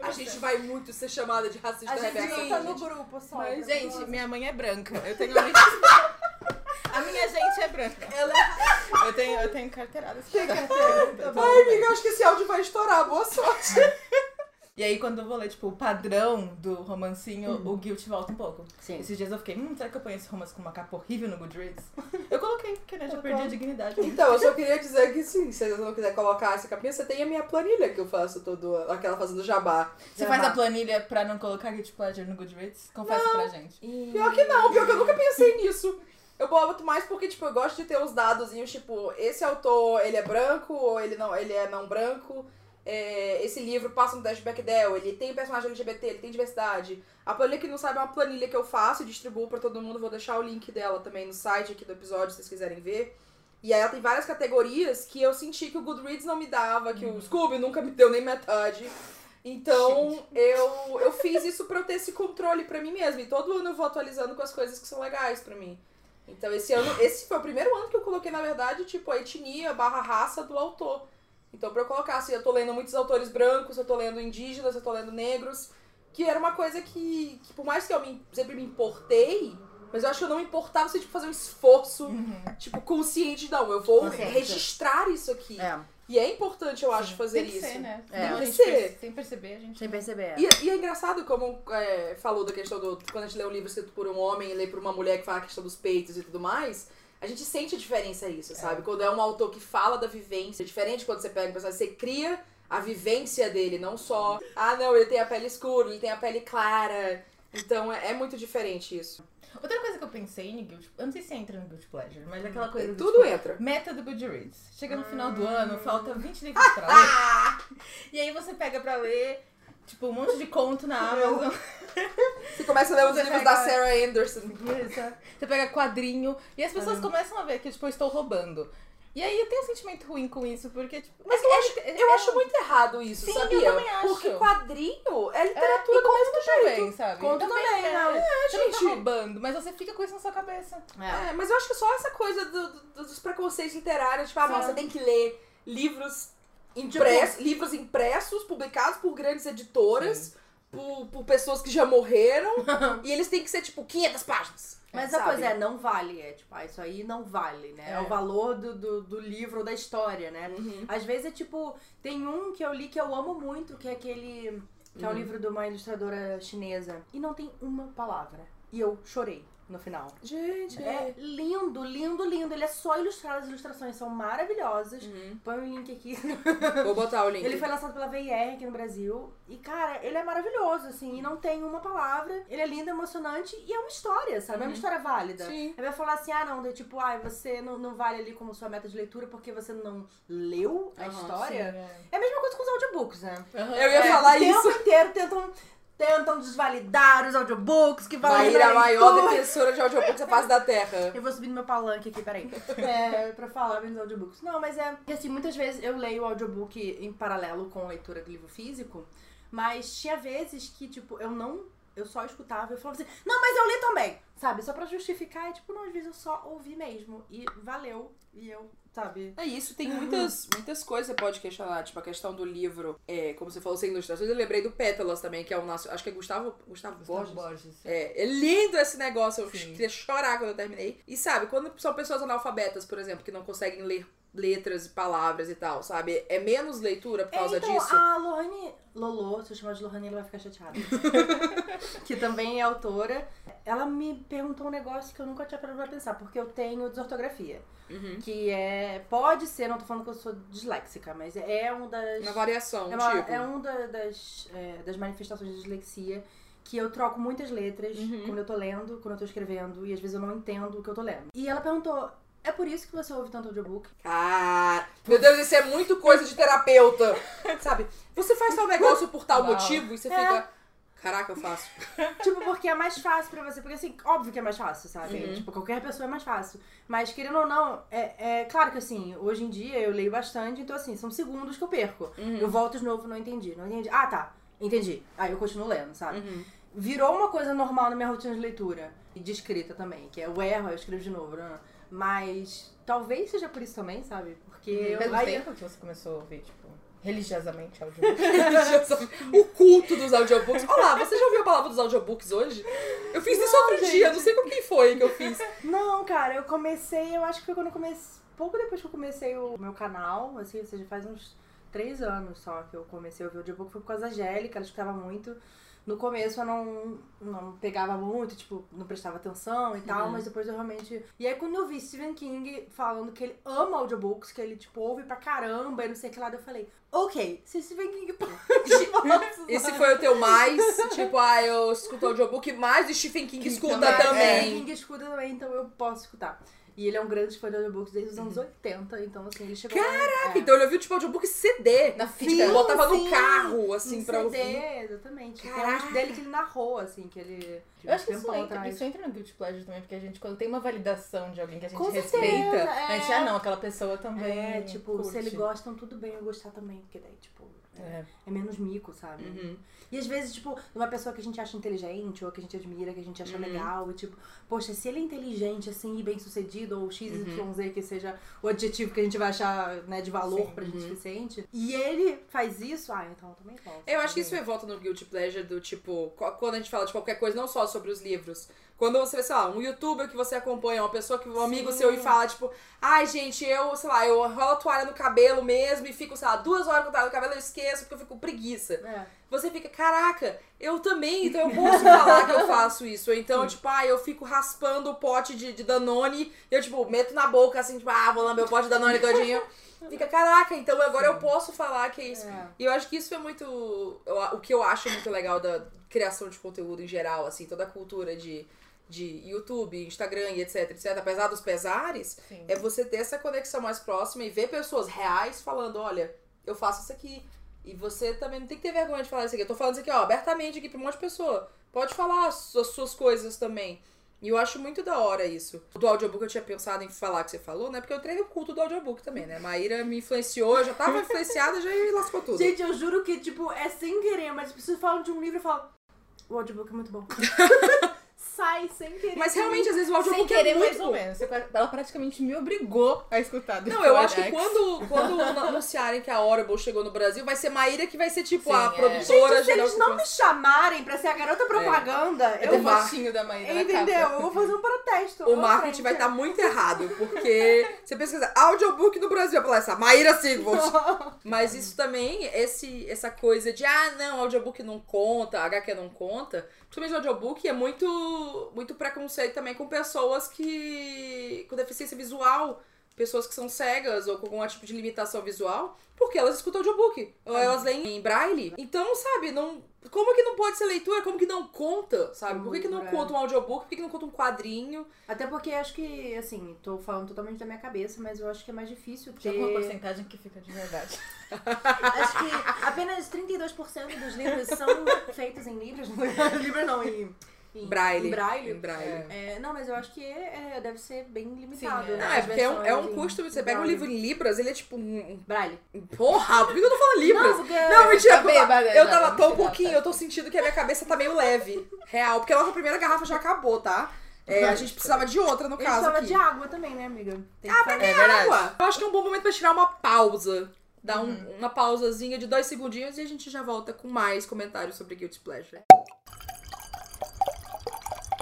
A gente vai muito ser chamada de racista A gente reverso. tá no grupo só. Mas, Gente, minha mãe é branca. Eu tenho amigas. A minha gente é branca. Ela é... Eu tenho, eu tenho carteirada. Ai, amiga, acho que esse áudio vai estourar. Boa sorte. E aí, quando eu vou ler, tipo, o padrão do romancinho, o guilt volta um pouco. Sim. Esses dias eu fiquei, hum, será que eu ponho esse romance com uma capa horrível no Goodreads? Eu coloquei, porque né, já perdi a dignidade. Então, eu só queria dizer que sim, se você não quiser colocar essa capinha, você tem a minha planilha que eu faço todo, aquela fazendo jabá. Você faz a planilha pra não colocar guilty pleasure no Goodreads? Confessa pra gente. Pior que não, pior que eu nunca pensei nisso. Eu boto mais porque, tipo, eu gosto de ter os dadozinhos, tipo, esse autor, ele é branco ou ele não, ele é não branco. É, esse livro passa no teste Bechdel, ele tem personagem LGBT, ele tem diversidade. A planilha que não sabe é uma planilha que eu faço e distribuo pra todo mundo. Vou deixar o link dela também no site aqui do episódio, se vocês quiserem ver. E aí ela tem várias categorias que eu senti que o Goodreads não me dava, que o Scooby nunca me deu nem metade. Então, eu, eu fiz isso pra eu ter esse controle pra mim mesma. E todo ano eu vou atualizando com as coisas que são legais pra mim. Então, esse ano, esse foi o primeiro ano que eu coloquei, na verdade, tipo, a etnia barra raça do autor. Então, pra eu colocar, assim, eu tô lendo muitos autores brancos, eu tô lendo indígenas, eu tô lendo negros, que era uma coisa que, que por mais que eu me- sempre me importei, mas eu acho que eu não me importava você, tipo, fazer um esforço, tipo, consciente, de, não, eu vou Consciente. registrar isso aqui. É, E é importante, eu acho, fazer Tem que isso. ser, né? É. Tem que ser. sem perceber, a gente. sem perceber. E, e é engraçado como é, falou da questão do. Quando a gente lê um livro escrito por um homem e lê por uma mulher que fala a questão dos peitos e tudo mais, a gente sente a diferença isso, sabe? Quando é um autor que fala da vivência, é diferente quando você pega um personagem, você cria a vivência dele, não só. Ah, não, ele tem a pele escura, ele tem a pele clara. Então é, é muito diferente isso. Outra coisa que eu pensei no Guilty Eu não sei se entra no Guilty Pleasure, mas é aquela coisa. do, Tudo tipo, entra. Meta do Goodreads. Chega no final do ano, falta 20 livros pra ler. e aí você pega pra ler, tipo, um monte de conto na Amazon. Você começa a ler os Você livros pega- da Sarah Anderson. Você pega quadrinho. E as pessoas começam a ver que, tipo, eu estou roubando. E aí eu tenho um sentimento ruim com isso, porque, tipo. Mas eu acho, eu acho muito errado isso, Sim, sabia? eu também acho. Porque quadrinho é É, literatura e do mesmo jeito. também, sabe? Conto também, é. né? Não tá gente. roubando, mas você fica com isso na sua cabeça. É. É, mas eu acho que só essa coisa do- do- dos preconceitos literários, tipo, ah, tem que ler livros impress- livros impressos, publicados por grandes editoras, por, por pessoas que já morreram, e eles têm que ser, tipo, 500 páginas. Mas a coisa é, não vale. É tipo, ah, isso aí não vale, né? É, É. o valor do, do, do livro ou da história, né? Uhum. Às vezes é tipo, tem um que eu li que eu amo muito, que é aquele. que é o Uhum. livro de uma ilustradora chinesa. E não tem uma palavra. E eu chorei no final. Gente, É lindo, lindo, lindo. Ele é só ilustrado, as ilustrações são maravilhosas. Uhum. Põe o link aqui. Vou botar o link. Ele foi lançado pela VIR aqui no Brasil. E, cara, ele é maravilhoso, assim. E não tem uma palavra. Ele é lindo, emocionante. E é uma história, sabe? É uma história válida. Sim. Ele vai falar assim, ah, não, de, tipo, ah, você não, não vale ali como sua meta de leitura porque você não leu a história. Sim, É a mesma coisa com os audiobooks, né? é. Eu ia É, falar o tempo isso. inteiro tentam, tentam desvalidar os audiobooks que valem Maíra, a pra maior leitura. defensora de audiobooks da face da Terra. Eu vou subir no meu palanque aqui, peraí. É, pra falar dos audiobooks. Não, mas é. que, assim, muitas vezes eu leio o audiobook em paralelo com a leitura do livro físico, mas tinha vezes que, tipo, eu não. Eu só escutava e eu falava assim, não, mas eu li também, sabe? Só pra justificar, e tipo, não, às vezes eu só ouvi mesmo. E valeu. E eu, sabe? É isso, tem muitas, muitas coisas que você pode questionar, tipo a questão do livro, é, como você falou, sem ilustrações, eu lembrei do Pétalas também, que é o nosso, acho que é Gustavo, Gustavo, Gustavo Borges. Borges. É, é lindo esse negócio, eu Sim. queria chorar quando eu terminei. E sabe, quando são pessoas analfabetas, por exemplo, que não conseguem ler letras e palavras e tal, sabe? É menos leitura por causa É, então, disso. a Lohane Lolo, se eu chamar de Lohane, ela vai ficar chateada. que também é autora. Ela me perguntou um negócio que eu nunca tinha parado pra pensar, porque eu tenho desortografia. Uhum. Que é. Pode ser, não tô falando que eu sou disléxica, mas é um das. Uma variação, é, uma- tipo. é um da- das, é, das manifestações de dislexia que eu troco muitas letras Uhum. quando eu tô lendo, quando eu tô escrevendo, e às vezes eu não entendo o que eu tô lendo. E ela perguntou: é por isso que você ouve tanto audiobook? Cara, meu Deus, isso é muito coisa de terapeuta. Sabe? Você faz tal negócio por tal Uau. motivo e você É. fica. Caraca, eu faço. tipo, porque é mais fácil pra você. Porque, assim, óbvio que é mais fácil, sabe? Uhum. Tipo, qualquer pessoa é mais fácil. Mas, querendo ou não, é, é claro que, assim, hoje em dia eu leio bastante, então, assim, são segundos que eu perco. Uhum. Eu volto de novo, não entendi. Não entendi. Ah, tá. Entendi. Aí eu continuo lendo, sabe? Uhum. Virou uma coisa normal na minha rotina de leitura. E de escrita também, que é o erro, eu escrevo de novo. Né? Mas talvez seja por isso também, sabe? Porque eu. Faz um aí- tempo que você começou a ouvir, tipo, religiosamente audiobook. o culto dos audiobooks. Olá, você já ouviu a palavra dos audiobooks hoje? Eu fiz isso Não, outro gente. dia, não sei com quem foi que eu fiz. Não, cara, eu comecei, eu acho que foi quando eu comecei. Pouco depois que eu comecei o meu canal, assim, ou seja, faz uns três anos só que eu comecei a ouvir o audiobook, foi por causa da Angélica, ela escutava muito. No começo eu não, não pegava muito, tipo, não prestava atenção e tal, Uhum. mas depois eu realmente. E aí quando eu vi Stephen King falando que ele ama audiobooks, que ele, tipo, ouve pra caramba e não sei o que lá, eu falei, ok, se Stephen King pode. Esse foi o teu mais, tipo, ah, eu escuto audiobook, mas o Stephen King King escuta também, também. Stephen King escuta também, então eu posso escutar. E ele é um grande fã de audiobooks desde os anos 80, então assim, ele chegou Caraca, Então ele ouviu, tipo, audiobook CD. Na fita. botava no sim. carro, assim, em pra CD, ouvir. exatamente. Tem Caraca. uns dele que ele narrou, assim, que ele. Eu acho que isso entra, atrás. isso entra no Guilty Pleasure também, porque a gente, quando tem uma validação de alguém que a gente Com respeita, certeza, a gente, é. ah não, aquela pessoa também. É, tipo, curte. se ele gostam, tudo bem eu gostar também, porque daí, tipo, é, É. menos mico, sabe? Uhum. E às vezes, tipo, uma pessoa que a gente acha inteligente, ou que a gente admira, que a gente acha Uhum. legal, e tipo, poxa, se ele é inteligente, assim, e bem sucedido, ou XYZ, Uhum. que seja o adjetivo que a gente vai achar, né, de valor Sim. pra gente Uhum. suficiente, e ele faz isso, ah, então eu também posso. Eu acho que isso é volta no Guilty Pleasure do tipo, quando a gente fala de qualquer coisa, não só sobre os livros. Quando você vê, sei lá, um youtuber que você acompanha, uma pessoa que um amigo Sim. seu e fala, tipo, ai gente, eu, sei lá, eu rolo a toalha no cabelo mesmo e fico, sei lá, duas horas com a toalha no cabelo, eu esqueço porque eu fico preguiça. É. Você fica, caraca, eu também, então eu posso falar que eu faço isso. Então, tipo, ah, eu fico raspando o pote de, de Danone, e eu, tipo, meto na boca, assim, tipo, ah, vou lamber o pote de Danone todinho. Fica, caraca, então agora eu posso falar que é isso. É. E eu acho que isso é muito. o que eu acho muito legal da criação de conteúdo em geral, assim, toda a cultura de, de YouTube, Instagram e etc, etc. Apesar dos pesares, Sim. é você ter essa conexão mais próxima e ver pessoas reais falando: olha, eu faço isso aqui. E você também não tem que ter vergonha de falar isso aqui. Eu tô falando isso aqui, ó, abertamente aqui pra um monte de pessoa. Pode falar as suas, coisas também. E eu acho muito da hora isso. Do audiobook eu tinha pensado em falar que você falou, né? Porque eu treino o culto do audiobook também, né? Maíra me influenciou, eu já tava influenciada, já lascou tudo. Gente, eu juro que, tipo, é sem querer, mas as pessoas falam de um livro e falam. O audiobook é muito bom. sai sem querer. Mas realmente, às vezes o Sem audiobook querer, é muito mais ou menos. Ela praticamente me obrigou a escutar. Não, eu acho que quando, quando anunciarem que a Audible chegou no Brasil, vai ser Maíra que vai ser tipo Sim, a é. produtora Gente, se eles não me chamarem pra ser a garota propaganda, Eu eu o vou. fotinho da Maíra na Entendeu? Eu vou fazer um protesto. O marketing frente. vai estar muito errado, porque você pesquisa audiobook no Brasil, falar essa Maíra Sigvold. Mas isso também, esse, essa coisa de, ah, não, audiobook não conta, HQ não conta. Principalmente o audiobook é muito, muito preconceito também com pessoas que. com deficiência visual. Pessoas que são cegas ou com algum tipo de limitação visual, porque elas escutam audiobook. Ou elas leem em braille. Então, sabe, não. Como que não pode ser leitura? Como que não conta, sabe? Por que, que não Braille. conta um audiobook? Por que, que não conta um quadrinho? Até porque acho que, assim, tô falando totalmente da minha cabeça, mas eu acho que é mais difícil ter. Tem uma porcentagem que fica de verdade. Acho que apenas 32% dos livros são feitos em libras. Libra não, em. Em Braille. Em braille. Em braille. É, não, mas eu acho que é, é- deve ser bem limitado. Sim, é. né, Ah, é porque é um, é um custo. Você pega um livro em Libras, ele é tipo um. Braille. um- Porra, por que eu tô falando Libras? Não, porque. Não, mentira, tá eu, bêbada eu tava tão um pouquinho, eu tô sentindo que a minha cabeça tá meio leve. Real, porque a nossa primeira garrafa já acabou, tá? É, a gente precisava de outra, no Ele caso. precisava Aqui. de água também, né, amiga? Tem Ah, pra que É verdade. água? Eu acho que é um bom momento pra tirar uma pausa. Dar um- Uhum. uma pausazinha de dois segundinhos e a gente já volta com mais comentários sobre Guilty Pleasure.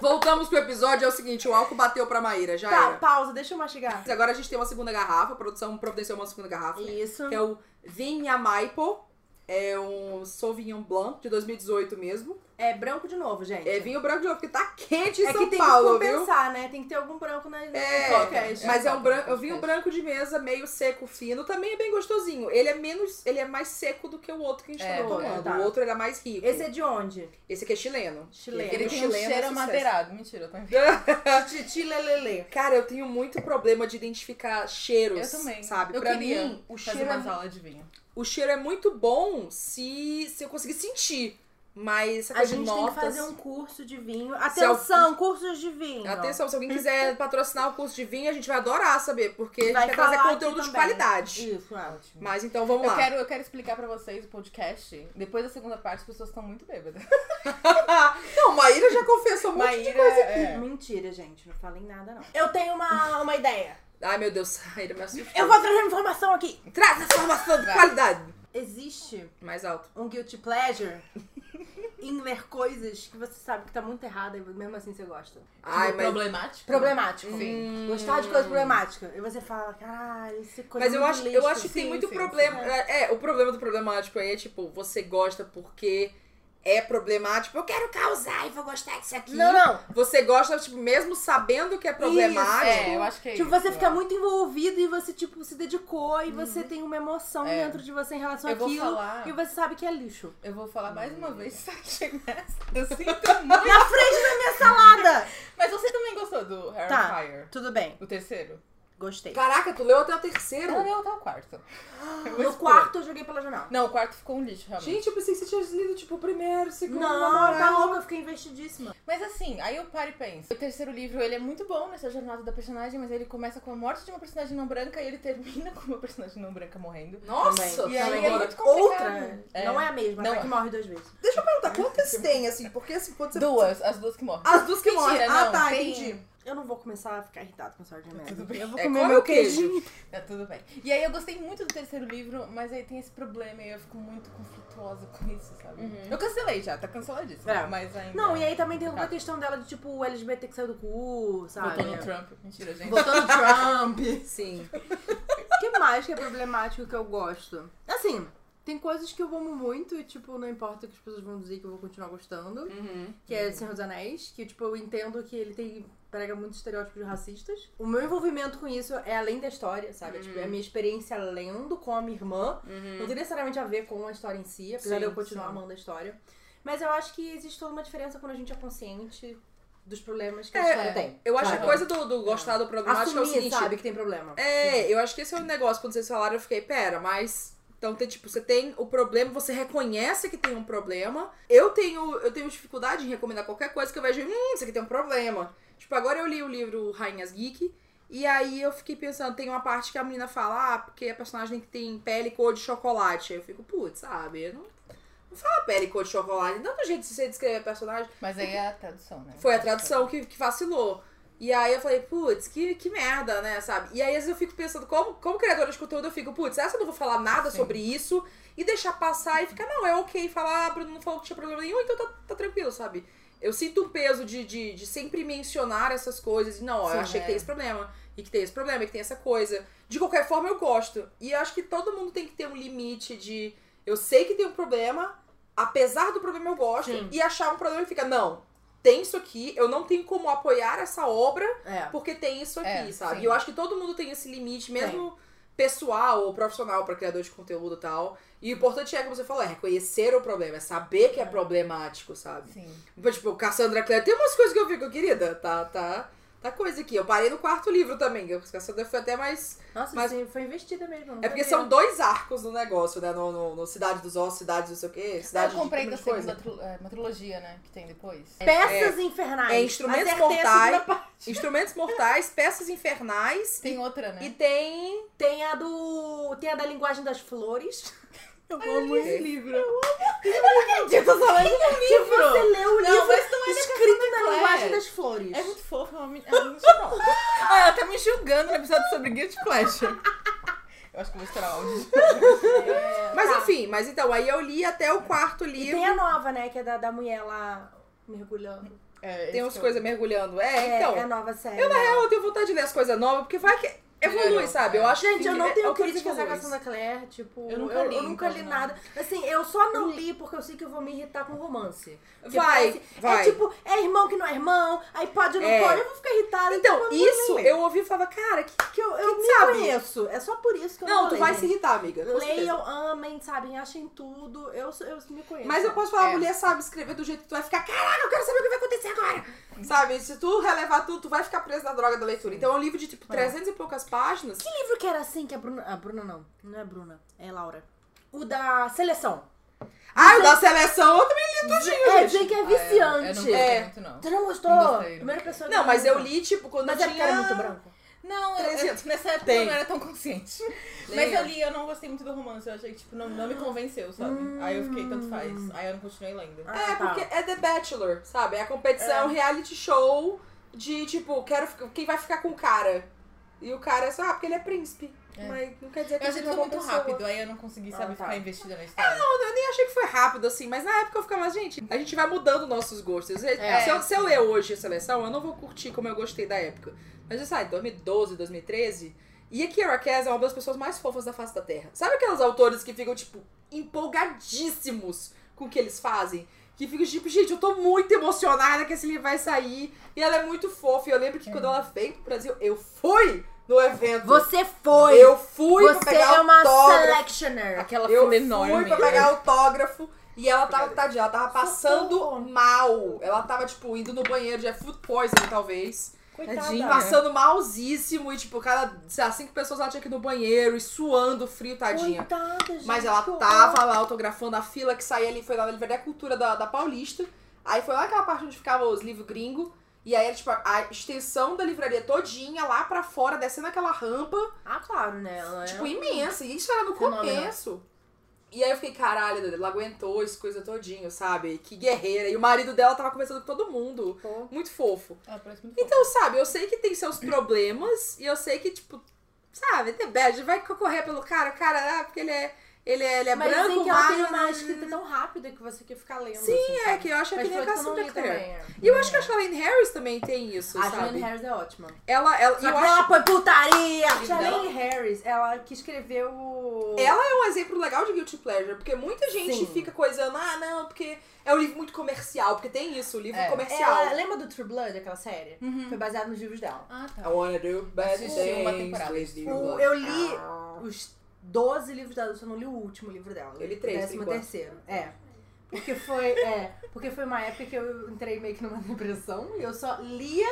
Voltamos pro episódio, é o seguinte, o álcool bateu pra Maíra, já Tá, era. pausa, deixa eu mastigar. Agora a gente tem uma segunda garrafa, a produção providenciou uma segunda garrafa. Isso. que é o Vinha Maipo. É um Sauvignon Blanc de 2018 mesmo. É branco de novo, gente. É vinho branco de novo, porque tá quente em É São que tem Paulo, que viu? compensar, né? Tem que ter algum branco na É, podcast. mas é um, branco, é um podcast. vinho branco de mesa, meio seco, fino. Também é bem gostosinho. Ele é menos, ele é mais seco do que o outro que a gente É, tava tomando. tá. O outro era mais rico. Esse é de onde? Esse aqui é chileno. Chileno. Ele tem um chileno é cheiro sucesso. amadeirado. Mentira, eu tô inventando. Titilelele. Cara, eu tenho muito problema de identificar cheiros. Eu também. Sabe? Eu pra mim, o fazer cheiro, é, umas aulas de vinho. o cheiro é muito bom se, se eu conseguir sentir. Mas essa A coisa gente de tem que notas... fazer um curso de vinho. Se Atenção, cursos de vinho. Atenção, se alguém quiser patrocinar o curso de vinho, a gente vai adorar saber, porque a gente Vai quer trazer conteúdo aqui de qualidade. Isso, é. Mas então vamos Eu lá. quero, eu quero explicar pra vocês o podcast. Depois da segunda parte, as pessoas estão muito bêbadas. Não, Maíra já confessou um monte de Maíra, coisa. é. Mentira, gente. Não falei nada, não. Eu tenho uma, uma ideia. Ai, meu Deus, Maíra me assustou. Eu vou trazer uma informação aqui. Traz informação de Vai. qualidade. Existe Mais alto. um guilty pleasure em ler coisas que você sabe que tá muito errada e mesmo assim você gosta. Ai, Tipo, mas... Problemático? Problemático. Sim. Gostar de coisa problemática. E você fala, caralho, esse coisa Mas eu acho, lixo. eu acho que tem Sim, muito sim, problema. sim. É, é, o problema do problemático aí é tipo, você gosta porque é problemático. Eu quero causar e vou gostar disso aqui. Não, não. Você gosta, tipo, mesmo sabendo que é problemático. É, eu acho que é Tipo, isso. você fica muito envolvido e você, tipo, se dedicou e você tem uma emoção É. dentro de você em relação Eu àquilo. falar. E você sabe que é lixo. Eu vou falar mais uma vez. Eu sinto muito. Na frente da minha salada! Mas você também gostou do Hair Tá. Fire? Tudo bem. O terceiro? Gostei. Caraca, tu leu até o terceiro? Ela leu até o quarto. Eu vou No expor. quarto eu joguei pela janela. Não, o quarto ficou um lixo, realmente. Gente, eu pensei que você tinha lido, tipo, o primeiro, o segundo, Não, moral. tá louca, eu fiquei investidíssima. Mas assim, aí eu paro e penso. O terceiro livro, ele é muito bom nessa jornada da personagem, mas ele começa com a morte de uma personagem não branca e ele termina com uma personagem não branca morrendo. Nossa! Também. E aí é muito complicado. Outra, É. não é a mesma, Não não é é. que morre duas vezes. Deixa eu perguntar, quantas tem, assim? Porque, assim, quando você... Duas, as duas que morrem. As duas que Mentira, morrem. não, Ah, tá, tem- entendi. Eu não vou começar a ficar irritado com essa de remédio. Tudo bem. Eu vou É, comer come meu queijo. Tá tudo bem. E aí eu gostei muito do terceiro livro, mas aí tem esse problema e eu fico muito conflituosa com isso, sabe? Eu cancelei já, tá canceladíssimo. É. Mas ainda. Não, e aí também tem toda a Tá. questão dela de tipo o LGBT que saiu do cu, sabe? Votou no Trump. Mentira, gente. Votou no Trump. Sim. O que mais que é problemático que eu gosto? Assim, tem coisas que eu amo muito e, tipo, não importa o que as pessoas vão dizer que eu vou continuar gostando. Uhum. Que é Senhor dos Anéis, que, tipo, eu entendo que ele tem prega muitos estereótipos racistas. O meu envolvimento com isso é além da história, sabe? É, tipo, é a minha experiência lendo com a minha irmã. Não tem necessariamente a ver com a história em si, apesar Sim, de eu continuar sim. amando a história. Mas eu acho que existe toda uma diferença quando a gente é consciente dos problemas que a É, história tem. Eu acho que sabe? a coisa do, do gostar do problemático é o Assumir, seguinte. sabe, que tem problema. É, eu acho que esse é o negócio. Quando vocês falaram, eu fiquei, pera, mas. Então tem, tipo, você tem o problema, você reconhece que tem um problema. Eu tenho, eu tenho dificuldade em recomendar qualquer coisa que eu vejo, hum, isso aqui tem um problema. Tipo, agora eu li o livro Rainhas Geek. E aí eu fiquei pensando, tem uma parte que a menina fala, ah, porque a personagem tem pele cor de chocolate. Aí eu fico, putz, sabe? Eu não, Não fala pele cor de chocolate. Não do jeito de você descrever personagem. Mas aí é a tradução, né? Foi a tradução que, que vacilou. E aí eu falei, putz, que, que merda, né, sabe? E aí às vezes eu fico pensando, como, como criadora de conteúdo, eu fico, putz, essa eu não vou falar nada Sim. sobre isso e deixar passar e ficar, não, é ok falar, ah, Bruno não falou que tinha problema nenhum, então tá, tá tranquilo, sabe? Eu sinto um peso de, de, de sempre mencionar essas coisas e não, ó, eu Sim, achei que é. tem esse problema, e que tem esse problema, e que tem essa coisa. De qualquer forma, eu gosto. E eu acho que todo mundo tem que ter um limite de. Eu sei que tem um problema, apesar do problema eu gosto, Sim. e achar um problema e fica, não, tem isso aqui, eu não tenho como apoiar essa obra É. porque tem isso aqui, É, sabe? sim. E eu acho que todo mundo tem esse limite, mesmo pessoal ou profissional pra criador de conteúdo e tal. E o importante é, como você falou, é reconhecer o problema, é saber que é, problemático, sabe? Sim. Tipo, Cassandra Clare, tem umas coisas que eu fico, querida, tá, tá, tá coisa aqui. Eu parei no quarto livro também, Cassandra foi até mais... Nossa, Mas- foi investida mesmo. não É porque são dois arcos no negócio, né? No, no, no Cidade dos Ossos, Cidade não sei o quê, Cidade eu comprei de da segunda tru- é, uma trilogia, né? Que tem depois. Peças infernais. é Instrumentos Acertei a segunda Mortais. parte. Instrumentos Mortais, Peças Infernais Tem outra, né? e tem... Tem a do. Tem a da linguagem das flores. Eu amo esse livro. Acredito, Solange, que você leu o Não, livro mas não é escrito na Clare. linguagem das flores. É muito fofo, é menina. Ela, ah, ela tá me julgando no episódio sobre Guilty Pleasure. Eu acho que eu vou estourar áudio. É, Mas tá. enfim, mas então, aí eu li até o quarto E livro. tem a nova, né? Que é da, da mulher lá mergulhando. É, Tem umas eu- coisas mergulhando. É, É, então. é a nova série. Eu, na né? real, eu tenho vontade de ler as coisas novas, porque vai que evolui, Melhorou, sabe? é. Eu acho Gente, que eu não é- tenho autores críticas à. Cassandra Clare, tipo, Eu nunca li, nunca então, li não. nada. Assim, eu só não li porque eu sei que eu vou me irritar com romance. Vai, parece- vai. É tipo, é irmão que não é irmão, aí pode ou não É. pode, eu vou ficar irritada. Então, eu vou isso eu ouvi e falava, cara, que. que eu, eu que me sabe? conheço. É só por isso que eu não Não, tu ler, vai se irritar, amiga. Leiam, amem, sabem, achem tudo. Eu, eu me conheço. Mas eu posso falar, a É. mulher sabe escrever do jeito que tu vai ficar, caraca, eu quero saber o que vai acontecer agora. Sabe? Se tu relevar tudo, tu vai ficar preso na droga da leitura. Então é um livro de tipo 300 e poucas páginas. Que livro que era assim que a Bruna. A Bruna não. Não é Bruna, é Laura. O da seleção. Ah, o da seleção eu também li tudinho, É, gente. dizem que é Ah, eu- viciante. Eu, não É. muito, não. Você não gostou? Não gostei. Primeira pessoa Não, mas eu li, tipo, quando Mas eu é porque tinha... era muito branco. Não, eu, 300. nessa época Tem. eu não era tão consciente. Mas Leia. eu li, eu não gostei muito do romance. Eu achei que, tipo, não, não me convenceu, sabe? Aí eu fiquei, tanto faz. Aí eu não continuei lendo. Ah, É, tá. porque é The Bachelor, sabe? É a competição, é reality show de, tipo, quero ficar- quem vai ficar com o cara. E o cara é só, ah, porque ele é príncipe. É. Mas não quer dizer que Eu achei ele é muito pessoa. rápido, aí eu não consegui, Ah, sabe, tá. ficar investida na história. Não, eu nem achei que foi rápido, assim, mas na época eu ficava, gente, a gente vai mudando nossos gostos. É. se, eu, se eu ler hoje a seleção, eu não vou curtir como eu gostei da época. Mas eu sabe, 2012, 2013. E a Kiara Cass é uma das pessoas mais fofas da face da Terra. Sabe aqueles autores que ficam, tipo, empolgadíssimos com o que eles fazem? Que ficam, tipo, gente, eu tô muito emocionada que esse livro vai sair. E ela é muito fofa. E eu lembro que quando ela veio pro Brasil, eu fui no evento. Você foi! Eu fui pra Você pegar é uma autógrafo. selectioner. Aquela Eu fila fui enorme. pra pegar autógrafo e ela tava, tadinha, ela tava passando Socorro. mal. Ela tava, tipo, indo no banheiro de food poisoning, talvez. Coitada. Tadinha. Passando malzíssimo e, tipo, cada, sei lá, cinco pessoas ela tinha que ir no banheiro e suando frio, tadinha. Coitada, gente. Mas ela tava lá autografando a fila que saía ali, foi lá na Livraria Cultura da, da Paulista. Aí foi lá aquela parte onde ficavam os livros gringos. E aí era, tipo, a extensão da livraria todinha, lá pra fora, descendo aquela rampa. Ah, claro, né? Ela é... Tipo, imensa. E isso era no Fenômeno. começo. E aí eu fiquei, caralho, ela aguentou isso coisa todinho, sabe? Que guerreira. E o marido dela tava conversando com todo mundo. Pô. Muito fofo. Ela parece muito. Então, sabe, eu sei que tem seus problemas. e eu sei que, tipo, sabe, The Bad vai correr pelo cara. Cara, ah, porque ele é, ele é, ele é Mas branco, dizem que ela tem magro, uma né? escrita tão rápida que você quer ficar lendo. Sim, assim, é, que eu acho que a Cassandra também. é. E eu acho que a Charlene Harris também tem isso, A sabe? Charlene Harris é ótima. Ela, ela, Só eu acho... ela põe putaria! Livro Charlene Harris, ela que escreveu. Ela é um exemplo legal de guilty pleasure, porque muita gente Sim. fica coisando, ah, não, porque é um livro muito comercial, porque tem isso, o livro É. comercial. Ela, lembra do True Blood, aquela série? Uhum. Foi baseado nos livros dela. Ah, I tá. wanna do bad uma things eu li os 12 livros dela, eu só não li o último livro dela. Eu li três, Décimo terceiro. É. Porque foi, é, porque foi uma época que eu entrei meio que numa depressão e eu só lia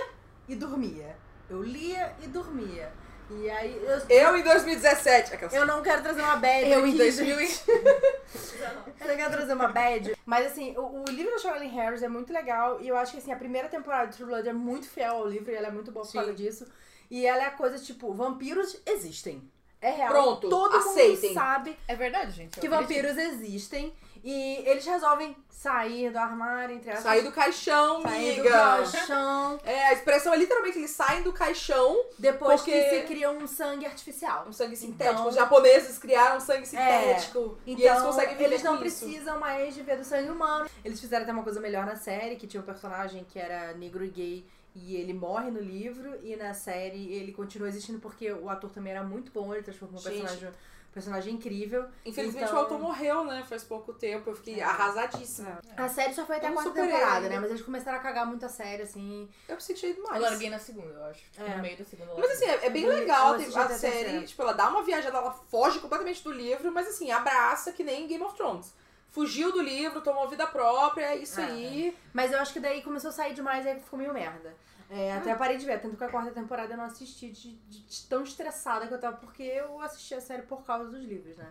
e dormia. Eu lia e dormia. E aí eu, Eu em 2017. Aquelas... eu não quero trazer uma bad Eu em aqui, 2000 e... Eu não quero trazer uma bad. Mas assim, o, o livro da Charlene Harris é muito legal. E eu acho que assim, a primeira temporada de True Blood é muito fiel ao livro e ela é muito boa por causa disso. E ela é a coisa, tipo, vampiros existem. É real. Pronto, Todo aceitem. mundo sabe É verdade, gente. eu que acredito. vampiros existem e eles resolvem sair do armário, entre aspas. Sair do caixão, sair do miga. caixão, É, a expressão é literalmente eles saem do caixão, depois Porque- que se cria um sangue artificial. um sangue sintético. Então- Os japoneses criaram um sangue sintético. Então, e eles conseguem viver eles não com isso. precisam mais viver do sangue humano. Eles fizeram até uma coisa melhor na série, que tinha um personagem que era negro e gay. E ele morre no livro, e na série ele continua existindo porque o ator também era muito bom, ele transformou um personagem, personagem incrível. Infelizmente Então- o autor morreu, né? Faz pouco tempo. Eu fiquei É. arrasadíssima. A série só foi até Eu a quarta temporada, ainda. né? Mas eles começaram a cagar muito a série, assim. Eu me senti demais. Eu larguei na segunda, eu acho. É. No meio da segunda. Mas assim, é, é bem Eu legal a, série. Tipo, ela dá uma viajada, ela foge completamente do livro, mas assim, abraça que nem Game of Thrones. Fugiu do livro, tomou vida própria, é isso É, aí. Mas eu acho que daí começou a sair demais e aí ficou meio merda. É, Ah. até parei de ver, tanto que a quarta temporada eu não assisti de, de- de tão estressada que eu tava, porque eu assisti a série por causa dos livros, né?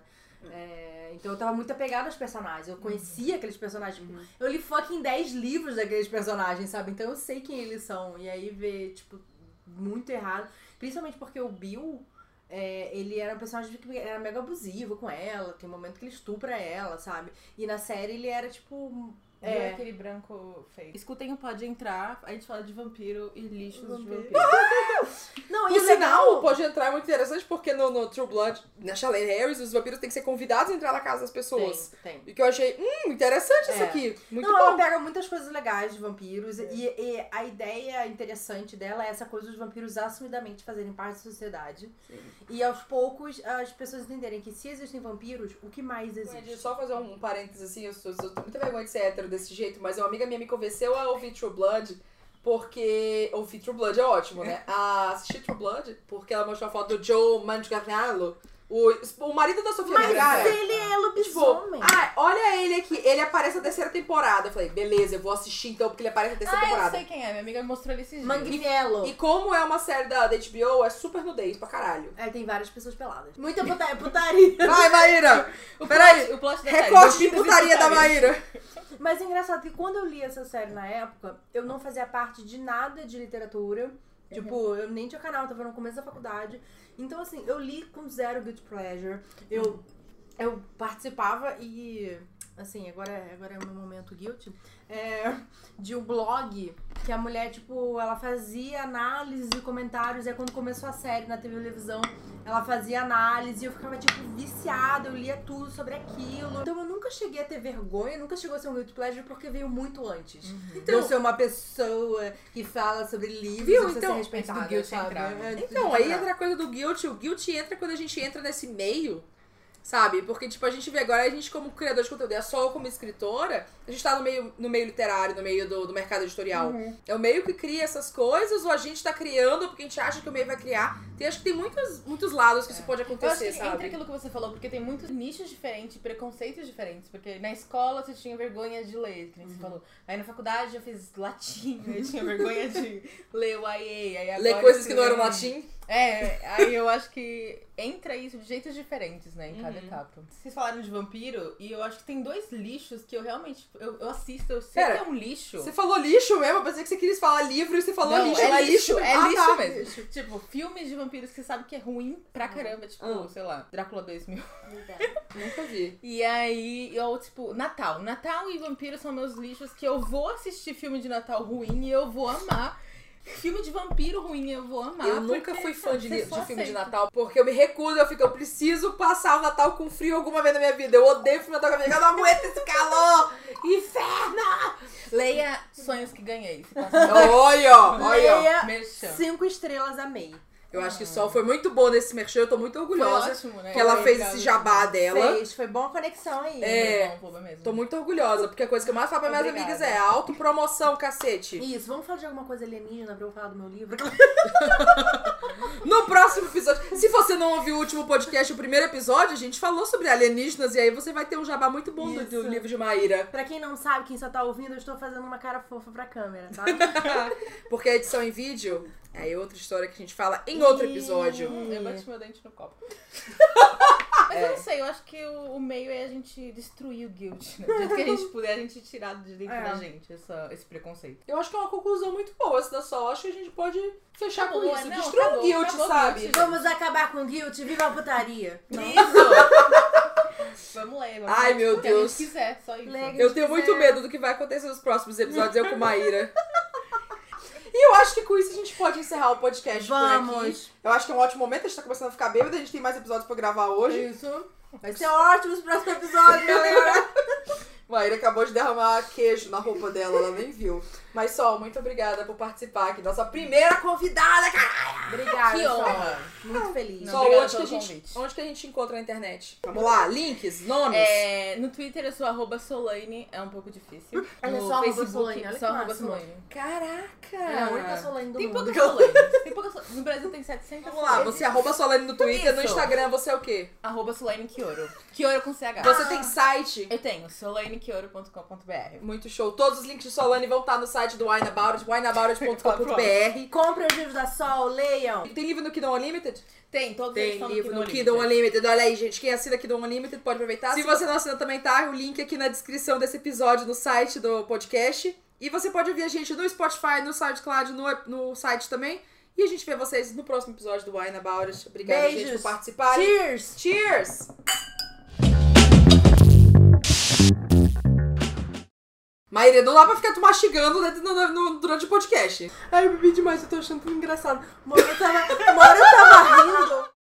É, então eu tava muito apegada aos personagens, eu conhecia aqueles personagens. tipo, eu li fucking 10 livros daqueles personagens, sabe? Então eu sei quem eles são. E aí ver, tipo, muito errado. Principalmente porque o Bill, é, ele era um personagem que era mega abusivo com ela, tem um momento que ele estupra ela, sabe? E na série ele era, tipo. Viu É, aquele branco feio. Escutem o Pode Entrar, a gente fala de vampiro e lixos de Vampiro. vampiro. Não, e o sinal, legal... pode entrar é muito interessante porque no, no True Blood, na Charlene Harris, os vampiros têm que ser convidados a entrar na casa das pessoas. Tem, tem. E que eu achei, hum, interessante isso É. aqui. Muito não, ela bom. pega muitas coisas legais de vampiros e, e a ideia interessante dela é essa coisa dos vampiros assumidamente fazerem parte da sociedade. Sim. E aos poucos as pessoas entenderem que se existem vampiros, o que mais Gente, existe? só fazer um parênteses assim, eu, sou, eu tenho muita vergonha de ser hétero desse jeito, mas uma amiga minha me convenceu a ouvir True Blood, porque. Ouvir True Blood é ótimo, né? A assistir True Blood, porque ela mostrou a foto do Joe Manganiello, o, o marido da Sofia Mas Vergara. ele é Tipo, lobisomem. ah, olha ele aqui, ele aparece na terceira temporada. Eu falei, beleza, eu vou assistir então, porque ele aparece na terceira Ah, eu temporada. sei quem é. Minha amiga me mostrou ele esses dias. Manguinello. E como é uma série da, da HBO, é super nudez pra caralho. Aí tem várias pessoas peladas. Muita puta- putaria. Vai, Maíra! Peraí, o plot da série, Recorte de e putaria da Maíra. Mas é engraçado que quando eu li essa série na época, eu não fazia parte de nada de literatura. Tipo, eu nem tinha canal, tava no começo da faculdade. Então, assim, eu li com zero good pleasure. Eu, eu participava e. Assim, agora, é- agora é o meu momento guilty. É, de um blog que a mulher, tipo, ela fazia análise e comentários. E aí, quando começou a série na televisão, ela fazia análise e eu ficava, tipo, viciada. Eu lia tudo sobre aquilo. Então, eu nunca cheguei a ter vergonha, nunca chegou a ser um guilty pleasure porque veio muito antes. Então- eu ser uma pessoa que fala sobre livros Viu? Então, ser respeitada, do guilty sabe? entrar, né? Do Então, guilty aí entra a coisa do guilt. O guilt entra quando a gente entra nesse meio, sabe? Porque, tipo, a gente vê agora, a gente como criador de conteúdo, é só como escritora, a gente tá no meio, no meio literário, no meio do, do mercado editorial. Uhum. É o meio que cria essas coisas, ou a gente tá criando porque a gente acha que o meio vai criar. Tem, acho que tem muitos, muitos lados que isso pode Eu acho acontecer, sabe? aquilo que você falou, porque tem muitos nichos diferentes, preconceitos diferentes. Porque na escola você tinha vergonha de ler, que nem Uhum. você falou. Aí na faculdade eu fiz latim, eu tinha vergonha de ler o IA. Aí Ler agora coisas você que não eram latim. É, aí eu acho que entra isso de jeitos diferentes, né, em cada Uhum. etapa. Vocês falaram de vampiro, e eu acho que tem dois lixos que eu realmente, eu, eu assisto, eu sei Pera, que é um lixo. Você falou lixo mesmo? Eu pensei que você queria falar livro e você falou Não, lixo. é mas lixo, é Ah, lixo tá. mesmo. Tipo, filmes de vampiros que você sabe que é ruim pra caramba, tipo, Ah. sei lá, Drácula 2000. Nunca vi. E aí, eu, tipo, Natal. Natal e vampiros são meus lixos que eu vou assistir filme de Natal ruim e eu vou amar. Filme de vampiro ruim eu vou amar. Eu nunca fui fã de, de filme de. Natal, porque eu me recuso, eu fico, eu preciso passar o Natal com frio alguma vez na minha vida. Eu odeio filme de Natal com a minha vida, eu não aguento esse calor! Inferno! Leia Sonhos que Ganhei. Olha, olha. Leia cinco estrelas, amei. Eu acho que o Sol foi muito bom nesse merchan, eu tô muito Foi orgulhosa ótimo, né? que ela Foi fez esse jabá dela. Fez, foi boa conexão aí. É. Foi bom, foi mesmo. Tô muito orgulhosa, porque a coisa que eu mais falo pra minhas Obrigada. amigas é autopromoção, cacete. Isso, vamos falar de alguma coisa alienígena pra eu falar do meu livro? No próximo episódio, se você não ouviu o último podcast, o primeiro episódio, a gente falou sobre alienígenas e aí você vai ter um jabá muito bom do, do livro de Maíra. pra quem não sabe, quem só tá ouvindo, eu estou fazendo uma cara fofa pra câmera, tá? Porque a edição em vídeo é outra história que a gente fala em outro episódio. Eu bati meu dente no copo. Mas É. eu não sei, eu acho que o, o meio é a gente destruir o guilt. Né? Do jeito que a gente puder, a gente tirar de dentro É. da gente essa, esse preconceito. Eu acho que é uma conclusão muito boa essa da Sol. Acho que a gente pode fechar Acabou, com isso. não, Destrua o acabou, guilt, acabou o sabe? guilt. Vamos acabar com o guilt, viva a putaria. Isso! vamos ler, vamos Ai, ler meu o que Deus. a gente quiser, só isso. Legal. Eu tenho muito medo do que vai acontecer nos próximos episódios, eu com Maíra. E eu acho que com isso a gente pode encerrar o podcast por aqui. Vamos. Eu acho que é um ótimo momento, a gente tá começando a ficar bêbado, a gente tem mais episódios pra gravar hoje. Isso. Vai ser ótimo os próximos episódios, galera. Maíra acabou de derramar queijo na roupa dela, ela nem viu. Mas Sol, muito obrigada por participar aqui. Nossa primeira convidada, cara! Obrigada. Que honra. Muito feliz. Não, Sol, onde que, a gente, convite. onde que a gente encontra na internet? Vamos lá, links, nomes. É, no Twitter eu sou arroba Solane, é um pouco difícil. Olha no só, arroba Facebook, Solane, olha só arroba. Solane. Caraca! É a única Solane do Tem mundo. poucas Solanes. Tem poucas Sol- No Brasil tem 700 Vamos lá, você é arroba Solane no Twitter, no Isso. Instagram você é o quê? Arroba Solane Kioro. Kioro com CH. Você tem site? Eu tenho, solanekioro.com.br. Muito show. Todos os links de Solane vão estar no site do Wine About It, wineaboutit.com.br. Comprem os livros da Sol, leiam. Tem livro no Kidon Unlimited? Tem, todos eles Tem estão livro no Kidon Unlimited. Unlimited. Olha aí, gente. Quem assina Kidon Unlimited pode aproveitar. Se você não assina também, tá o link aqui na descrição desse episódio no site do podcast. E você pode ouvir a gente no Spotify, no SoundCloud, no, no site também. E a gente vê vocês no próximo episódio do Wine About It. Obrigada, gente, Beijos. por participarem. Cheers! Cheers! Maíra, não dá pra ficar tu mastigando no- no- durante o podcast. Ai, eu bebi demais, eu tô achando tudo engraçado. Uma hora eu tava, uma hora eu tava rindo.